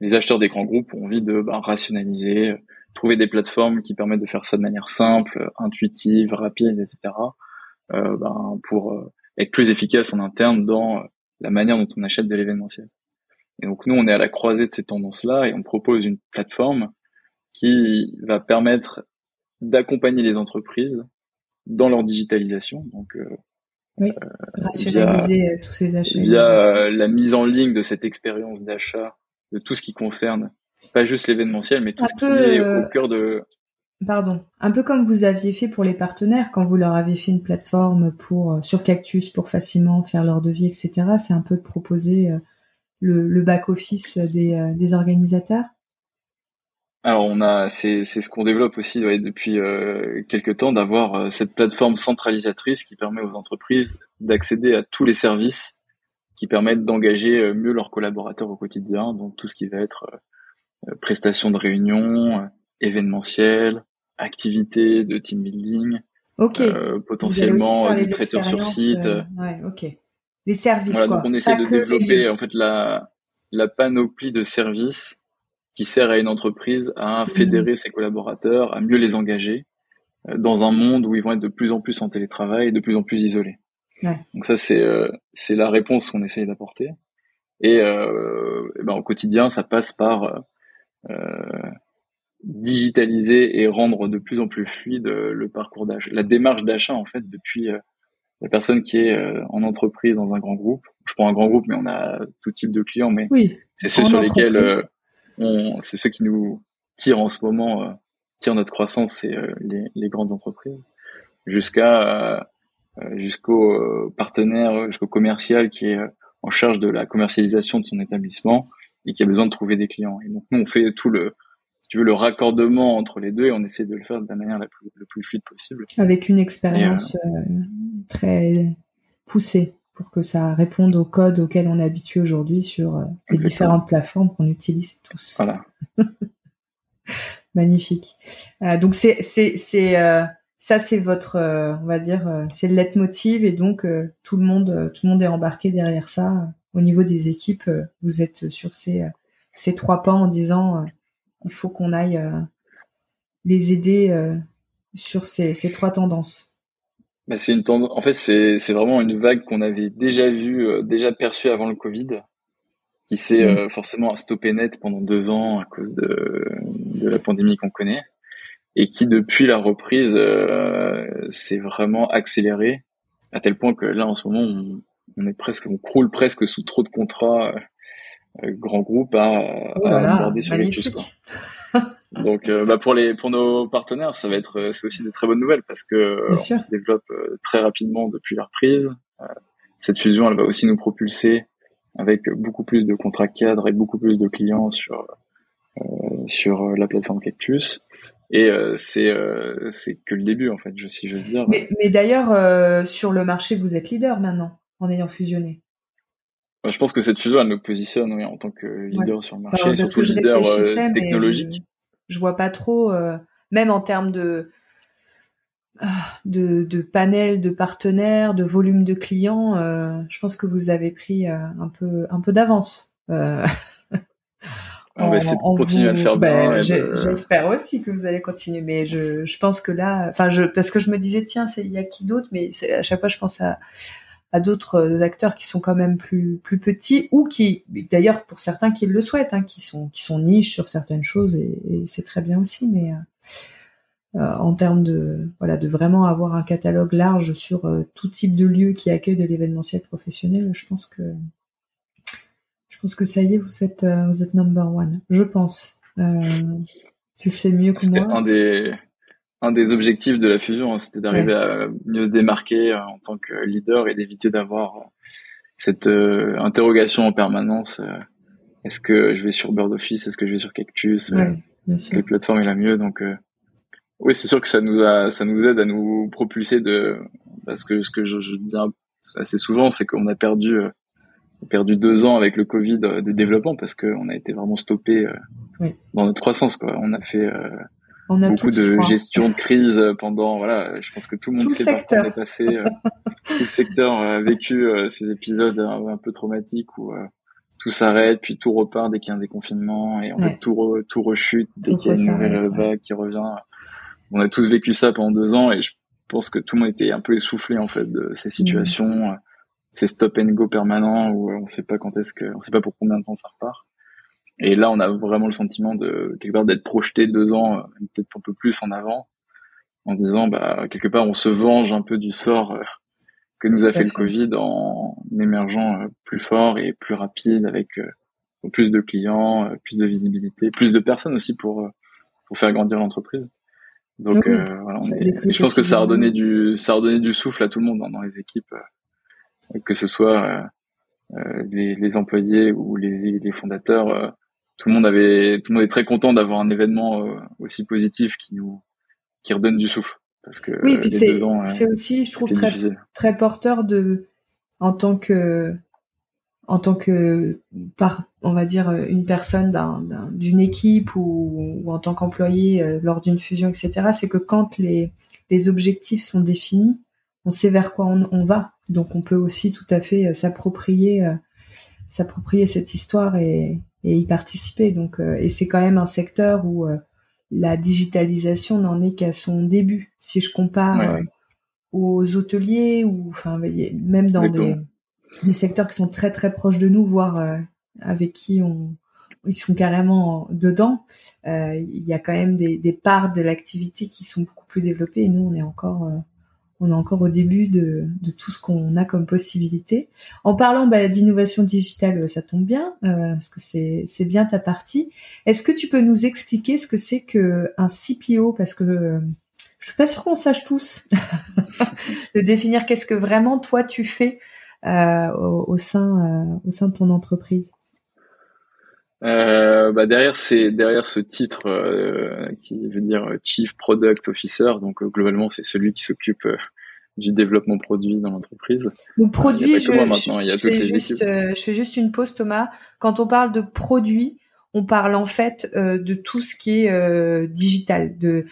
les acheteurs des grands groupes ont envie de ben, rationaliser, trouver des plateformes qui permettent de faire ça de manière simple, intuitive, rapide, etc. Euh, ben, pour euh, être plus efficace en interne dans la manière dont on achète de l'événementiel. Et donc nous, on est à la croisée de ces tendances-là et on propose une plateforme qui va permettre d'accompagner les entreprises dans leur digitalisation. Donc, euh, oui, euh, rationaliser via, euh, tous ces achats. Via la mise en ligne de cette expérience d'achat, de tout ce qui concerne pas juste l'événementiel, mais tout ce qui est au cœur de. Pardon, un peu comme vous aviez fait pour les partenaires quand vous leur avez fait une plateforme pour sur Cactus pour facilement faire leur devis, etc. C'est un peu de proposer le, le back-office des, euh, des organisateurs? Alors on a, c'est ce qu'on développe aussi depuis euh, quelques temps, d'avoir euh, cette plateforme centralisatrice qui permet aux entreprises d'accéder à tous les services qui permettent d'engager euh, mieux leurs collaborateurs au quotidien, donc tout ce qui va être prestations de réunion, événementiel, activités de team building, potentiellement des traiteurs sur site. ouais, ok les services. quoi. Donc on essaie de développer en fait la, la panoplie de services qui sert à une entreprise à mmh. fédérer ses collaborateurs, à mieux les engager euh, dans un monde où ils vont être de plus en plus en télétravail et de plus en plus isolés. Ouais. Donc ça c'est euh, c'est la réponse qu'on essaye d'apporter. Et, euh, et ben, au quotidien, ça passe par euh, digitaliser et rendre de plus en plus fluide le parcours d'achat, la démarche d'achat en fait depuis la personne qui est euh, en entreprise dans un grand groupe. Je prends un grand groupe, mais on a tout type de clients, mais oui, c'est ceux sur lesquels euh, on, c'est ceux qui nous tirent en ce moment, euh, tirent notre croissance, c'est les, les, grandes entreprises, jusqu'à jusqu'au partenaire, jusqu'au commercial qui est en charge de la commercialisation de son établissement et qui a besoin de trouver des clients. Et donc nous, on fait tout le si tu veux, le raccordement entre les deux et on essaie de le faire de la manière la plus, le plus fluide possible. Avec une expérience euh, euh, très poussée pour que ça réponde au code auquel on est habitué aujourd'hui sur euh, les différentes plateformes qu'on utilise tous. Voilà. Magnifique. Euh, donc c'est c'est c'est ça c'est votre on va dire c'est le leitmotiv et donc tout le monde tout le monde est embarqué derrière ça au niveau des équipes vous êtes sur ces ces trois pas en disant il faut qu'on aille euh, les aider euh, sur ces, trois tendances. Bah, c'est une tendance. En fait, c'est c'est vraiment une vague qu'on avait déjà vue, euh, déjà perçue avant le Covid, qui s'est mmh. forcément stoppé net pendant deux ans à cause de de la pandémie qu'on connaît, et qui depuis la reprise s'est vraiment accéléré à tel point que là en ce moment on est presque, on croule presque sous trop de contrats euh, grands groupes à, oh à aborder sur les Donc, euh, bah pour les pour nos partenaires, ça va être c'est aussi des très bonnes nouvelles parce que on se développe très rapidement depuis la reprise. cette fusion, elle va aussi nous propulser avec beaucoup plus de contrats cadres et beaucoup plus de clients sur sur la plateforme Cactus. Et euh, c'est euh, c'est que le début en fait, je, si je veux dire. Mais, mais d'ailleurs, euh, sur le marché, vous êtes leader maintenant en ayant fusionné. je pense que cette fusion, elle nous positionne oui, en tant que leader sur le marché, enfin, surtout que je leader technologique. Je, je, vois pas trop, même en termes de de, de panel de partenaires, de volume de clients, je pense que vous avez pris un peu un peu d'avance. on va essayer de continuer à le faire ben, J'espère aussi que vous allez continuer, mais je, je pense que là, enfin, je, parce que je me disais, tiens, il y a qui d'autre, mais à chaque fois, je pense à, à d'autres euh, acteurs qui sont quand même plus plus petits ou qui, d'ailleurs, pour certains qui le souhaitent, hein, qui sont qui sont niches sur certaines choses et, c'est très bien aussi, mais euh, euh, en termes de voilà de vraiment avoir un catalogue large sur tout type de lieu qui accueille de l'événementiel professionnel, je pense que je pense que ça y est, vous êtes, euh, vous êtes number one. Je pense. Euh, tu fais mieux que moi. un des, un des objectifs de la fusion, hein, c'était d'arriver à mieux se démarquer euh, en tant que leader et d'éviter d'avoir cette interrogation en permanence. est-ce que je vais sur Bird Office Est-ce que je vais sur Cactus Quelle plateforme est la mieux Donc, oui, c'est sûr que ça nous a, ça nous aide à nous propulser de, parce que ce que je, je dis assez souvent, c'est qu'on a perdu perdu deux ans avec le Covid euh, de développement parce qu'on a été vraiment stoppé euh, dans notre croissance. Quoi. On a fait euh, beaucoup de gestion de crise pendant. Voilà, je pense que tout le monde sait par quoi on est passé. tout le secteur a vécu ces épisodes un, peu traumatiques où tout s'arrête, puis tout repart dès qu'il y a un déconfinement et en fait tout tout rechute dès qu'il y a une nouvelle vague qui revient. On a tous vécu ça pendant deux ans et je pense que tout le monde était un peu essoufflé en fait de ces situations c'est stop and go permanent où on sait pas quand est-ce que, on sait pas pour combien de temps ça repart. Et là, on a vraiment le sentiment de quelque part d'être projeté deux ans, euh, peut-être un peu plus en avant, en disant bah quelque part on se venge un peu du sort euh, que nous a fait, le Covid en émergeant euh, plus fort et plus rapide avec plus de clients, plus de visibilité, plus de personnes aussi pour pour faire grandir l'entreprise. Donc voilà, je pense que ça a redonné du ça a redonné du souffle à tout le monde dans les équipes que ce soit euh, euh, les, les, employés ou les, les fondateurs, euh, tout le monde avait, tout le monde est très content d'avoir un événement aussi positif qui nous, qui redonne du souffle. Parce que oui, puis c'est, c'est aussi, je trouve très, très porteur de, en tant que, en tant que par on va dire une personne d'un, d'une équipe ou, ou, en tant qu'employé lors d'une fusion etc c'est que quand les les objectifs sont définis on sait vers quoi on, va. Donc on peut aussi tout à fait euh, s'approprier euh, s'approprier cette histoire et, y participer. Donc euh, et c'est quand même un secteur où la digitalisation n'en est qu'à son début. Si je compare aux hôteliers ou enfin même dans des, secteurs qui sont très très proches de nous, voire avec qui on ils sont carrément dedans. Il y a quand même des, des parts de l'activité qui sont beaucoup plus développées et nous on est encore on est encore au début de, tout ce qu'on a comme possibilité. En parlant bah, d'innovation digitale, ça tombe bien, euh, parce que c'est bien ta partie. Est-ce que tu peux nous expliquer ce que c'est que un CPO Parce que euh, je suis pas sûre qu'on sache tous de définir qu'est-ce que vraiment toi tu fais euh, au, sein au sein de ton entreprise. Euh, bah derrière c'est derrière ce titre euh, qui veut dire Chief Product Officer, donc euh, globalement c'est celui qui s'occupe euh, du développement produit dans l'entreprise. Produit, je, fais juste, je fais juste une pause Thomas. Quand on parle de produit, on parle en fait de tout ce qui est digital. De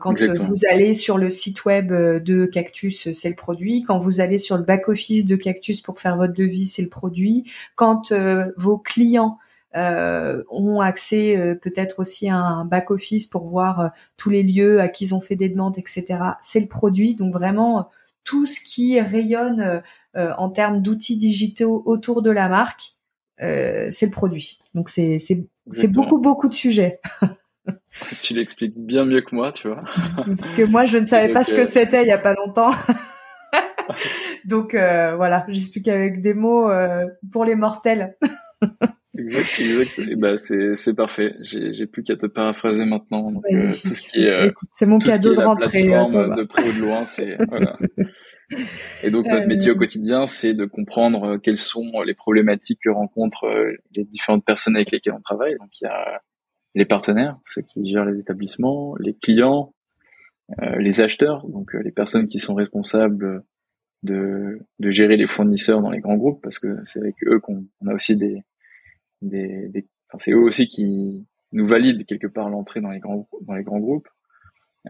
quand vous allez sur le site web de Cactus, c'est le produit. Quand vous allez sur le back office de Cactus pour faire votre devis, c'est le produit. Quand vos clients euh, ont accès euh, peut-être aussi à un back office pour voir euh, tous les lieux à qui ils ont fait des demandes, etc. C'est le produit, donc vraiment tout ce qui rayonne en termes d'outils digitaux autour de la marque, c'est le produit. Donc c'est c'est beaucoup beaucoup de sujets. tu l'expliques bien mieux que moi, tu vois. Parce que moi je ne savais pas ce que c'était il y a pas longtemps. Donc euh, voilà, j'explique avec des mots euh, pour les mortels. exact, exact. bah, c'est c'est parfait. J'ai j'ai plus qu'à te paraphraser maintenant. Donc, euh, tout ce qui est c'est mon cadeau de rentrée. de près ou de loin, c'est voilà. Et donc notre métier au quotidien, c'est de comprendre quelles sont les problématiques que rencontrent les différentes personnes avec lesquelles on travaille. Donc il y a les partenaires, ceux qui gèrent les établissements, les clients, euh, les acheteurs, donc euh, les personnes qui sont responsables de, de gérer les fournisseurs dans les grands groupes, parce que c'est avec eux qu'on a aussi des, des, des enfin, c'est eux aussi qui nous valident quelque part l'entrée dans les grands dans les grands groupes.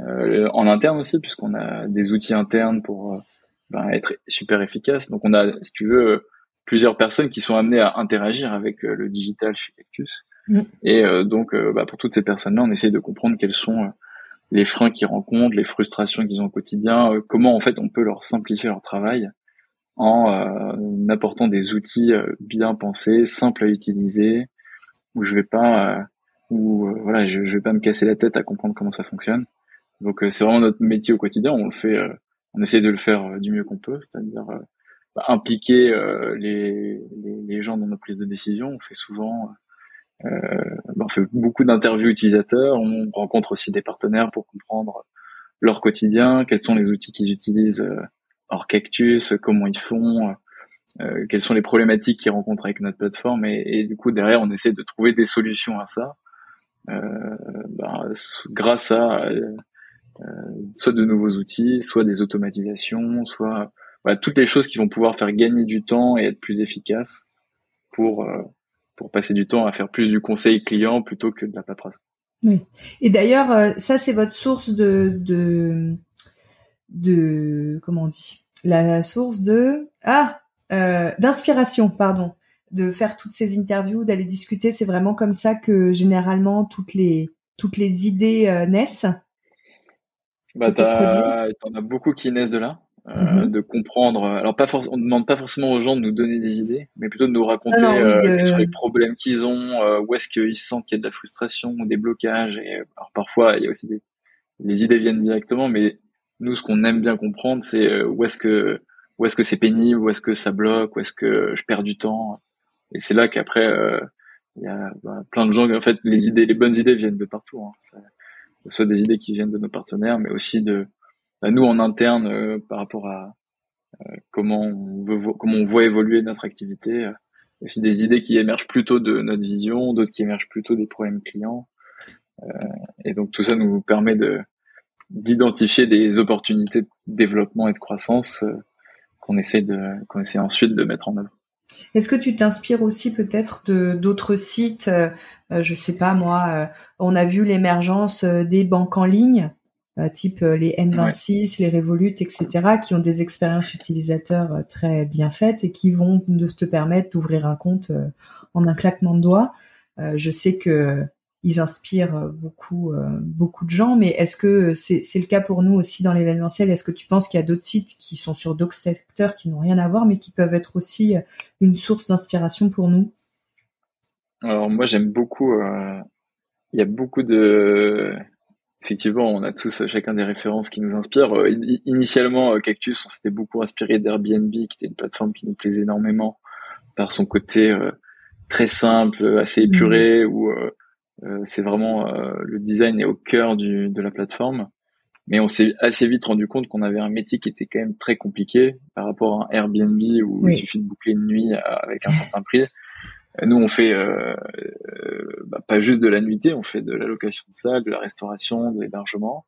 Euh, en interne aussi, puisqu'on a des outils internes pour euh, ben, être super efficace. Donc on a, si tu veux, plusieurs personnes qui sont amenées à interagir avec le digital chez Cactus. Mm. Et donc, bah, pour toutes ces personnes-là, on essaye de comprendre quelles sont les freins qu'ils rencontrent, les frustrations qu'ils ont au quotidien, euh, comment en fait on peut leur simplifier leur travail en euh, apportant des outils euh, bien pensés, simples à utiliser, où je vais pas, où voilà, je, je, vais pas me casser la tête à comprendre comment ça fonctionne. Donc c'est vraiment notre métier au quotidien. On le fait, on essaie de le faire du mieux qu'on peut, c'est-à-dire bah, impliquer les, les, les, gens dans nos prises de décision. On fait souvent euh, ben, on fait beaucoup d'interviews utilisateurs, on rencontre aussi des partenaires pour comprendre leur quotidien, quels sont les outils qu'ils utilisent euh, hors Cactus, comment ils font, euh, quelles sont les problématiques qu'ils rencontrent avec notre plateforme et, du coup derrière on essaie de trouver des solutions à ça euh, ben, grâce à euh, soit de nouveaux outils, soit des automatisations, soit voilà, toutes les choses qui vont pouvoir faire gagner du temps et être plus efficaces pour pour passer du temps à faire plus du conseil client plutôt que de la paperasse. Oui. Et d'ailleurs, euh, ça c'est votre source de, de de comment on dit La source de ah euh, d'inspiration, pardon, de faire toutes ces interviews, d'aller discuter. C'est vraiment comme ça que généralement toutes les toutes les idées euh, naissent. Bah, t'en as beaucoup qui naissent de là. Euh, mhm. de comprendre. Alors pas on ne demande pas forcément aux gens de nous donner des idées, mais plutôt de nous raconter ah euh, quels sont les problèmes qu'ils ont, où est-ce qu'ils sentent qu'il y a de la frustration, des blocages. Et alors parfois il y a aussi des les idées viennent directement, mais nous ce qu'on aime bien comprendre c'est où est-ce que où est-ce que c'est pénible, où est-ce que ça bloque, où est-ce que je perds du temps. Et c'est là qu'après il y a bah, plein de gens en fait les idées, les bonnes idées viennent de partout. Hein. Ça, soit des idées qui viennent de nos partenaires, mais aussi de bah, nous en interne euh, par rapport à euh, comment on veut comment on voit évoluer notre activité euh, aussi des idées qui émergent plutôt de notre vision d'autres qui émergent plutôt des problèmes clients et donc tout ça nous permet de d'identifier des opportunités de développement et de croissance qu'on essaie de qu'on essaie ensuite de mettre en œuvre. Est-ce que tu t'inspires aussi peut-être de d'autres sites euh, Je sais pas moi. on a vu l'émergence des banques en ligne. Euh, type euh, les N26, les Revolut, etc., qui ont des expériences utilisateurs euh, très bien faites et qui vont te permettre d'ouvrir un compte en un claquement de doigts. je sais que ils inspirent beaucoup beaucoup de gens, mais est-ce que c'est le cas pour nous aussi dans l'événementiel? Est-ce que tu penses qu'il y a d'autres sites qui sont sur d'autres secteurs qui n'ont rien à voir, mais qui peuvent être aussi une source d'inspiration pour nous? Alors moi j'aime beaucoup. Il y a beaucoup de effectivement, on a tous euh, chacun des références qui nous inspirent. Euh, initialement, euh, Cactus, on s'était beaucoup inspiré d'Airbnb, qui était une plateforme qui nous plaisait énormément par son côté très simple, assez épuré, mmh. où c'est vraiment le design est au cœur du, de la plateforme. Mais on s'est assez vite rendu compte qu'on avait un métier qui était quand même très compliqué par rapport à un Airbnb où il suffit de boucler une nuit avec un certain prix. Nous, on fait euh, euh, bah, pas juste de la nuitée, on fait de la location de salle, de la restauration, de l'hébergement,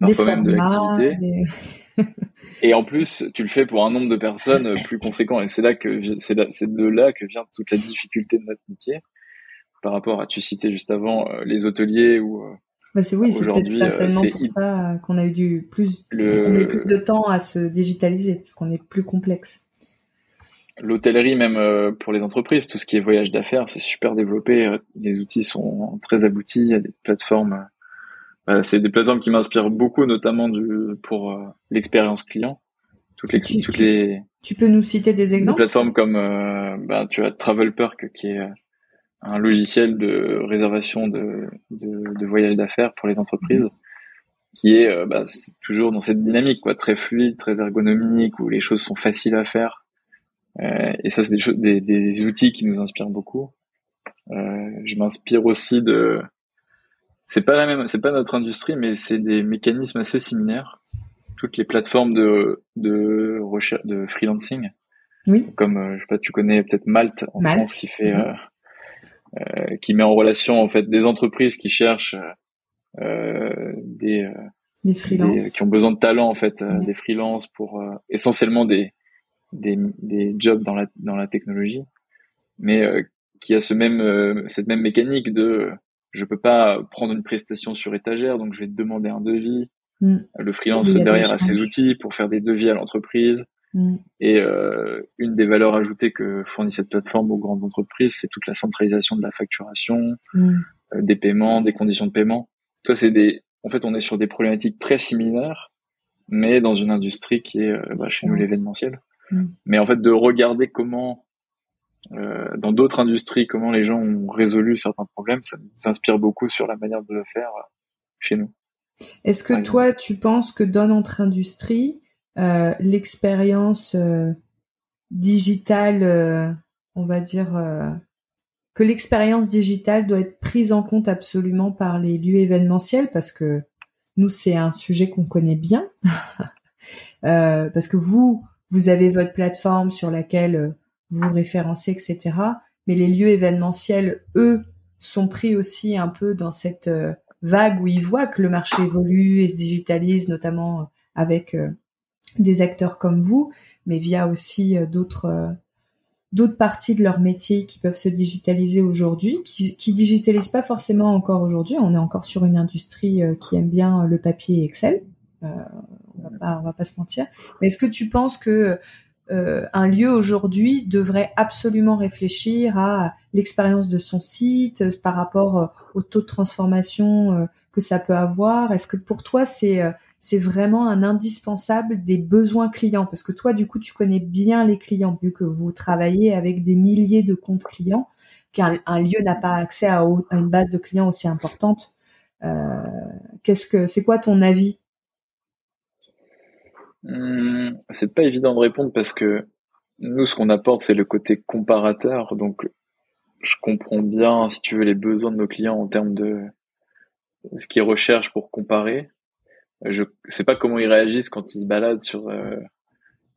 parfois même de l'activité. et en plus, tu le fais pour un nombre de personnes plus conséquent. Et c'est là que c'est de là que vient toute la difficulté de notre métier par rapport à tu citais juste avant euh, les hôteliers ou bah c'est oui, c'est peut-être certainement pour ça qu'on a eu du plus, le... plus de temps à se digitaliser parce qu'on est plus complexe l'hôtellerie même euh, pour les entreprises, tout ce qui est voyage d'affaires, c'est super développé. Euh, les outils sont très aboutis. Il y a des plateformes. Euh, c'est des plateformes qui m'inspirent beaucoup, notamment du, pour l'expérience client. Toutes les, tu, toutes les. Tu peux nous citer des exemples. Des plateformes comme, bah, tu as Travel Perk, qui est un logiciel de réservation de, de, de voyage d'affaires pour les entreprises, qui est bah, toujours dans cette dynamique, quoi, très fluide, très ergonomique, où les choses sont faciles à faire. et ça, c'est des, des, des outils qui nous inspirent beaucoup. je m'inspire aussi de c'est pas la même, c'est pas notre industrie, mais c'est des mécanismes assez similaires. Toutes les plateformes de de recherche, de freelancing. Oui. Comme euh, je sais pas, tu connais peut-être Malte en France qui fait, euh, euh, qui met en relation en fait des entreprises qui cherchent euh, des des freelances qui ont besoin de talent en fait, des freelances pour essentiellement des, des des jobs dans la dans la technologie, mais qui a ce même cette même mécanique de je peux pas prendre une prestation sur étagère, donc je vais te demander un devis. Mm. Le freelance derrière a ses outils pour faire des devis à l'entreprise. Mm. Et euh, une des valeurs ajoutées que fournit cette plateforme aux grandes entreprises, c'est toute la centralisation de la facturation, mm. euh, des paiements, des conditions de paiement. Ça, c'est des. En fait, on est sur des problématiques très similaires, mais dans une industrie qui est euh, bah, chez nous l'événementiel. Mais en fait, de regarder comment euh, dans d'autres industries, comment les gens ont résolu certains problèmes, ça nous inspire beaucoup sur la manière de le faire chez nous. Est-ce que toi, tu penses que dans notre industrie, l'expérience euh, digitale, euh, on va dire, que l'expérience digitale doit être prise en compte absolument par les lieux événementiels parce que nous, c'est un sujet qu'on connaît bien. parce que vous, vous avez votre plateforme sur laquelle vous référencez, etc. Mais les lieux événementiels, eux, sont pris aussi un peu dans cette euh, vague où ils voient que le marché évolue et se digitalise, notamment euh, avec euh, des acteurs comme vous, mais via aussi d'autres d'autres parties de leur métier qui peuvent se digitaliser aujourd'hui, qui, qui digitalisent pas forcément encore aujourd'hui. On est encore sur une industrie qui aime bien le papier et Excel. Euh, on va pas, on va pas se mentir. Mais est-ce que tu penses que euh, un lieu aujourd'hui devrait absolument réfléchir à l'expérience de son site euh, par rapport euh, au taux de transformation que ça peut avoir? Est-ce que pour toi c'est c'est vraiment un indispensable des besoins clients parce que toi du coup tu connais bien les clients vu que vous travaillez avec des milliers de comptes clients qu'un un lieu n'a pas accès à, une base de clients aussi importante. Euh, Qu'est-ce que c'est quoi ton avis? Hum, c'est pas évident de répondre parce que nous, ce qu'on apporte, c'est le côté comparateur. Donc, je comprends bien, si tu veux, les besoins de nos clients en termes de ce qu'ils recherchent pour comparer. Je sais pas comment ils réagissent quand ils se baladent sur euh,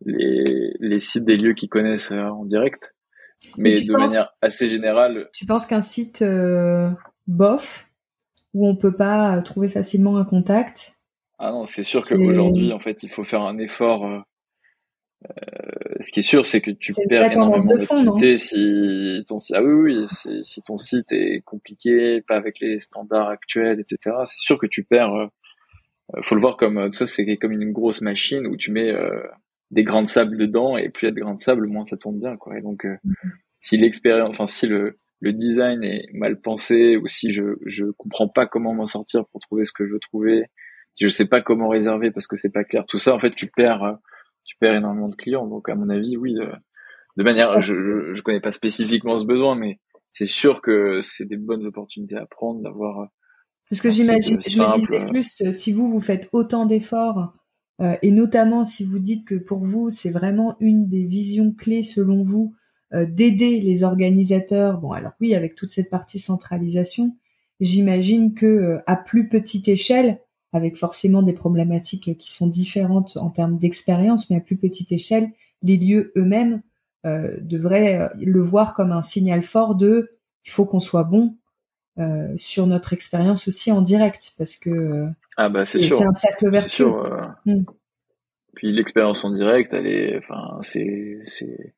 les, les, sites des lieux qu'ils connaissent euh, en direct. Mais de manière assez générale. Tu penses qu'un site euh, bof, où on peut pas trouver facilement un contact, ah non, c'est sûr qu'aujourd'hui, en fait, il faut faire un effort. Euh, ce qui est sûr, c'est que tu perds énormément d'activité si ton ah oui oui si, ton site est compliqué, pas avec les standards actuels, etc. C'est sûr que tu perds. Euh, euh faut le voir comme tout ça, c'est comme une grosse machine où tu mets euh, des grains de sable dedans et plus il y a de grains de sable, moins ça tourne bien quoi. Et donc mm-hmm. si l'expérience, enfin si le le design est mal pensé ou si je je comprends pas comment m'en sortir pour trouver ce que je veux trouver je sais pas comment réserver parce que c'est pas clair. Tout ça, en fait, tu perds, euh, tu perds énormément de clients. Donc, à mon avis, oui, euh, de, manière, je, je, je, connais pas spécifiquement ce besoin, mais c'est sûr que c'est des bonnes opportunités à prendre d'avoir. Parce que j'imagine, je me disais juste, si vous vous faites autant d'efforts, euh, et notamment si vous dites que pour vous c'est vraiment une des visions clés selon vous d'aider les organisateurs. Bon, alors oui, avec toute cette partie centralisation, j'imagine que à plus petite échelle, avec forcément des problématiques qui sont différentes en termes d'expérience, mais à plus petite échelle, les lieux eux-mêmes euh, devraient euh, le voir comme un signal fort de il faut qu'on soit bon euh, sur notre expérience aussi en direct, parce que ah bah c'est sûr, c'est un cercle vertueux. Mm. Puis l'expérience en direct, elle est, enfin c'est c'est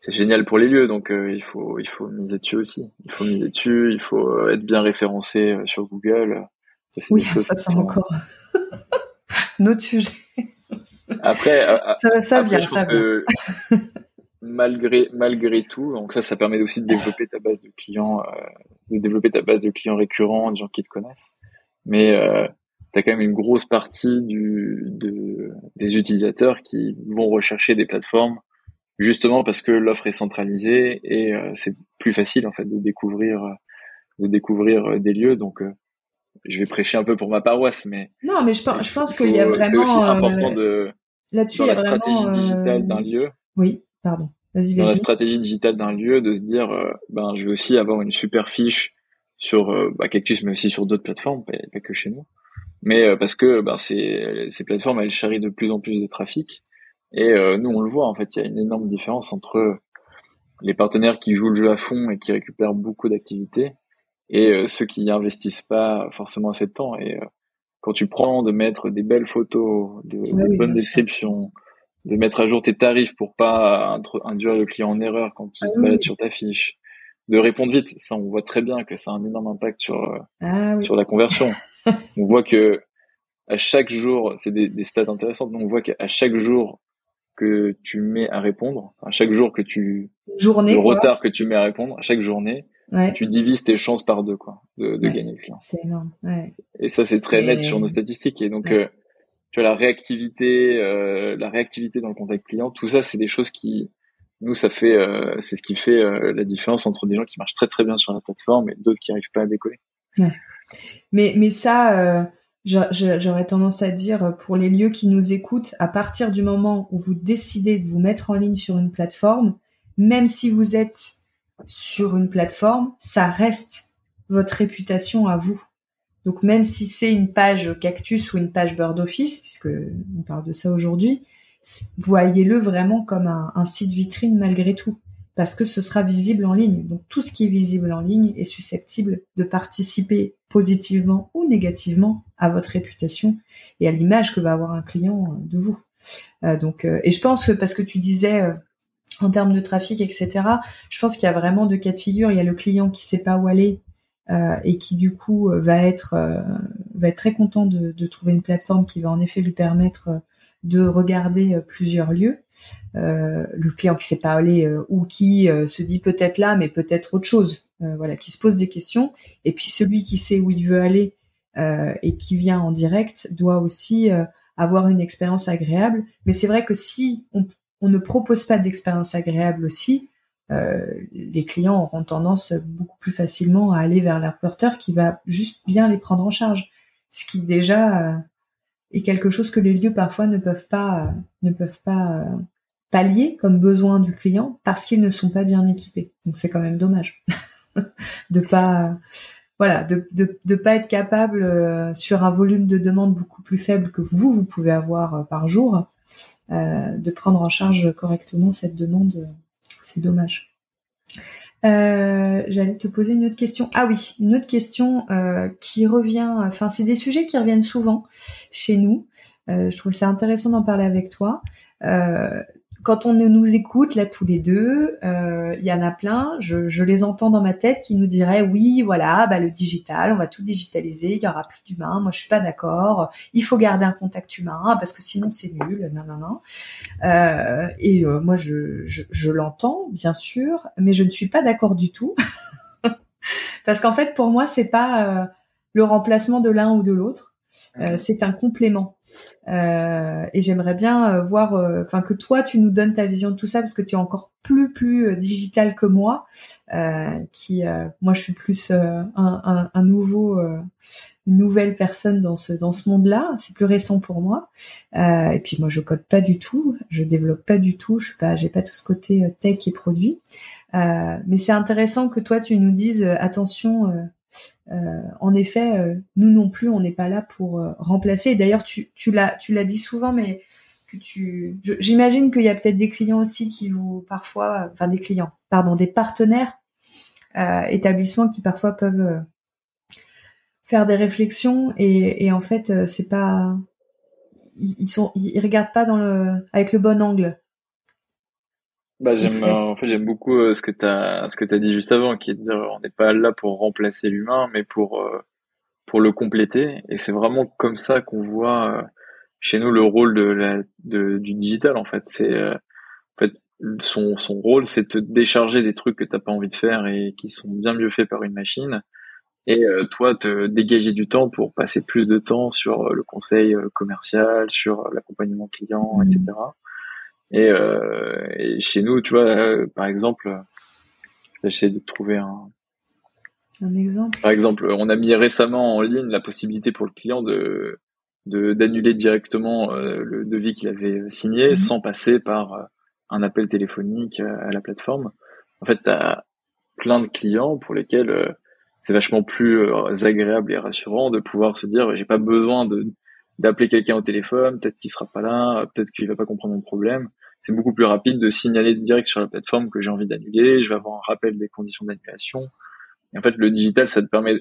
c'est génial pour les lieux, donc il faut il faut miser dessus aussi. Il faut miser dessus, il faut être bien référencé sur Google oui, ça c'est encore notre sujet. Après, euh, ça, ça vient, ça vient. malgré malgré tout, donc ça, ça permet aussi de développer ta base de clients, euh, de développer ta base de clients récurrents, de gens qui te connaissent. Mais euh, tu as quand même une grosse partie du, de, des utilisateurs qui vont rechercher des plateformes justement parce que l'offre est centralisée et euh, c'est plus facile en fait de découvrir de découvrir des lieux. Donc je vais prêcher un peu pour ma paroisse, mais non, mais je pense, je pense qu'il y a vraiment. Important de là-dessus, dans il y a la stratégie vraiment, digitale d'un lieu. Oui, pardon. Vas-y, Dans la stratégie digitale d'un lieu, de se dire, ben, je vais aussi avoir une super fiche sur bah, Cactus, mais aussi sur d'autres plateformes, pas, pas, que chez nous. Mais parce que ben, ces, ces plateformes, elles charrient de plus en plus de trafic. Et nous, on le voit, en fait, il y a une énorme différence entre les partenaires qui jouent le jeu à fond et qui récupèrent beaucoup d'activités et euh, ceux qui investissent pas forcément assez de temps. Et euh, quand tu prends de mettre des belles photos, de, Ouais, des bonnes sûr. De mettre à jour tes tarifs pour pas induire le client en erreur quand il Ah se balade oui. sur ta fiche, de répondre vite, ça on voit très bien que ça a un énorme impact sur euh, Ah oui. sur la conversion. on voit que à chaque jour, c'est des, des stats intéressantes, mais on voit qu'à chaque jour que tu mets à répondre, à chaque jour que tu Journée, le quoi. retard que tu mets à répondre, à chaque journée, Ouais. tu divises tes chances par deux quoi, de, de Ouais. gagner le client. C'est énorme. Ouais. Et ça c'est très Et- net sur nos statistiques. Et donc euh, la réactivité, euh, la réactivité dans le contact client, tout ça c'est des choses qui nous ça fait, euh, c'est ce qui fait euh, la différence entre des gens qui marchent très très bien sur la plateforme et d'autres qui arrivent pas à décoller. Mais, mais ça, j'aurais tendance à dire pour les lieux qui nous écoutent, à partir du moment où vous décidez de vous mettre en ligne sur une plateforme, même si vous êtes sur une plateforme, ça reste votre réputation à vous. Donc même si c'est une page Cactus ou une page Bird Office, puisque on parle de ça aujourd'hui, voyez-le vraiment comme un, un site vitrine malgré tout, parce que ce sera visible en ligne. Donc tout ce qui est visible en ligne est susceptible de participer positivement ou négativement à votre réputation et à l'image que va avoir un client euh, de vous. Euh, donc, euh, et je pense que parce que tu disais euh, en termes de trafic, etc. Je pense qu'il y a vraiment deux cas de figure. Il y a le client qui sait pas où aller euh, et qui du coup euh, va être euh, va être très content de, de trouver une plateforme qui va en effet lui permettre euh, de regarder euh, plusieurs lieux. Euh, le client qui sait pas aller ou qui se dit peut-être là, mais peut-être autre chose. Voilà, qui se pose des questions. Et puis celui qui sait où il veut aller et qui vient en direct doit aussi avoir une expérience agréable. Mais c'est vrai que si on, on ne propose pas d'expérience agréable aussi, les clients auront tendance beaucoup plus facilement à aller vers l'apporteur qui va juste bien les prendre en charge. Ce qui déjà euh, est quelque chose que les lieux parfois ne peuvent pas euh, ne peuvent pas euh, pallier comme besoin du client parce qu'ils ne sont pas bien équipés. Donc c'est quand même dommage de pas voilà de, de pas être capable euh, sur un volume de demande beaucoup plus faible que vous vous pouvez avoir euh, par jour euh, de prendre en charge correctement cette demande. C'est dommage. Euh, J'allais te poser une autre question. Ah oui, une autre question euh, qui revient. Enfin, c'est des sujets qui reviennent souvent chez nous. Euh, je trouve ça intéressant d'en parler avec toi. Euh, quand on nous écoute là tous les deux, euh, il y en a plein. Je, je les entends dans ma tête qui nous diraient oui, voilà, bah le digital, on va tout digitaliser, il y aura plus d'humain. Moi, je suis pas d'accord. Il faut garder un contact humain parce que sinon c'est nul. Non, non, non. Euh, et euh, moi, je, je, je l'entends bien sûr, mais je ne suis pas d'accord du tout parce qu'en fait, pour moi, c'est pas euh, le remplacement de l'un ou de l'autre. Euh, c'est un complément. Euh, et j'aimerais bien euh, voir, euh, enfin que toi tu nous donnes ta vision de tout ça parce que tu es encore plus plus euh, digital que moi. euh, qui, euh, moi, je suis plus euh, un, un, un nouveau, euh, une nouvelle personne dans ce dans ce monde-là. C'est plus récent pour moi. Euh, et puis moi, je code pas du tout, je développe pas du tout. Je suis pas, j'ai pas tout ce côté euh, tech et produit. Euh, mais c'est intéressant que toi tu nous dises euh, attention. Euh, en effet, euh, nous non plus, on n'est pas là pour euh, remplacer. D'ailleurs, tu, l'as, tu l'as dit souvent, mais que tu, j'imagine qu'il y a peut-être des clients aussi qui vous parfois, enfin des clients, pardon, des partenaires établissements qui parfois peuvent faire des réflexions et, en fait, c'est pas, ils, ils ils regardent pas dans le, avec le bon angle. Bah, j'aime, euh, en fait, j'aime beaucoup euh, ce que t'as, ce que t'as dit juste avant, qui est de dire, on n'est pas là pour remplacer l'humain, mais pour, euh, pour le compléter. Et c'est vraiment comme ça qu'on voit euh, chez nous le rôle de la, de, du digital, en fait. C'est, euh, en fait, son, son rôle, c'est de te décharger des trucs que t'as pas envie de faire et qui sont bien mieux faits par une machine. Et euh, toi, te dégager du temps pour passer plus de temps sur le conseil commercial, sur l'accompagnement client, etc. Et, euh, et chez nous, tu vois, euh, par exemple, j'essaie de trouver un, Un exemple. Par exemple, on a mis récemment en ligne la possibilité pour le client de d'annuler directement euh, le devis qu'il avait signé mhm. sans passer par euh, un appel téléphonique à la plateforme. En fait, tu as plein de clients pour lesquels euh, c'est vachement plus agréable et rassurant de pouvoir se dire j'ai pas besoin de d'appeler quelqu'un au téléphone, peut-être qu'il sera pas là, peut-être qu'il va pas comprendre mon problème. C'est beaucoup plus rapide de signaler direct sur la plateforme que j'ai envie d'annuler, je vais avoir un rappel des conditions d'annulation. En fait, le digital, ça te permet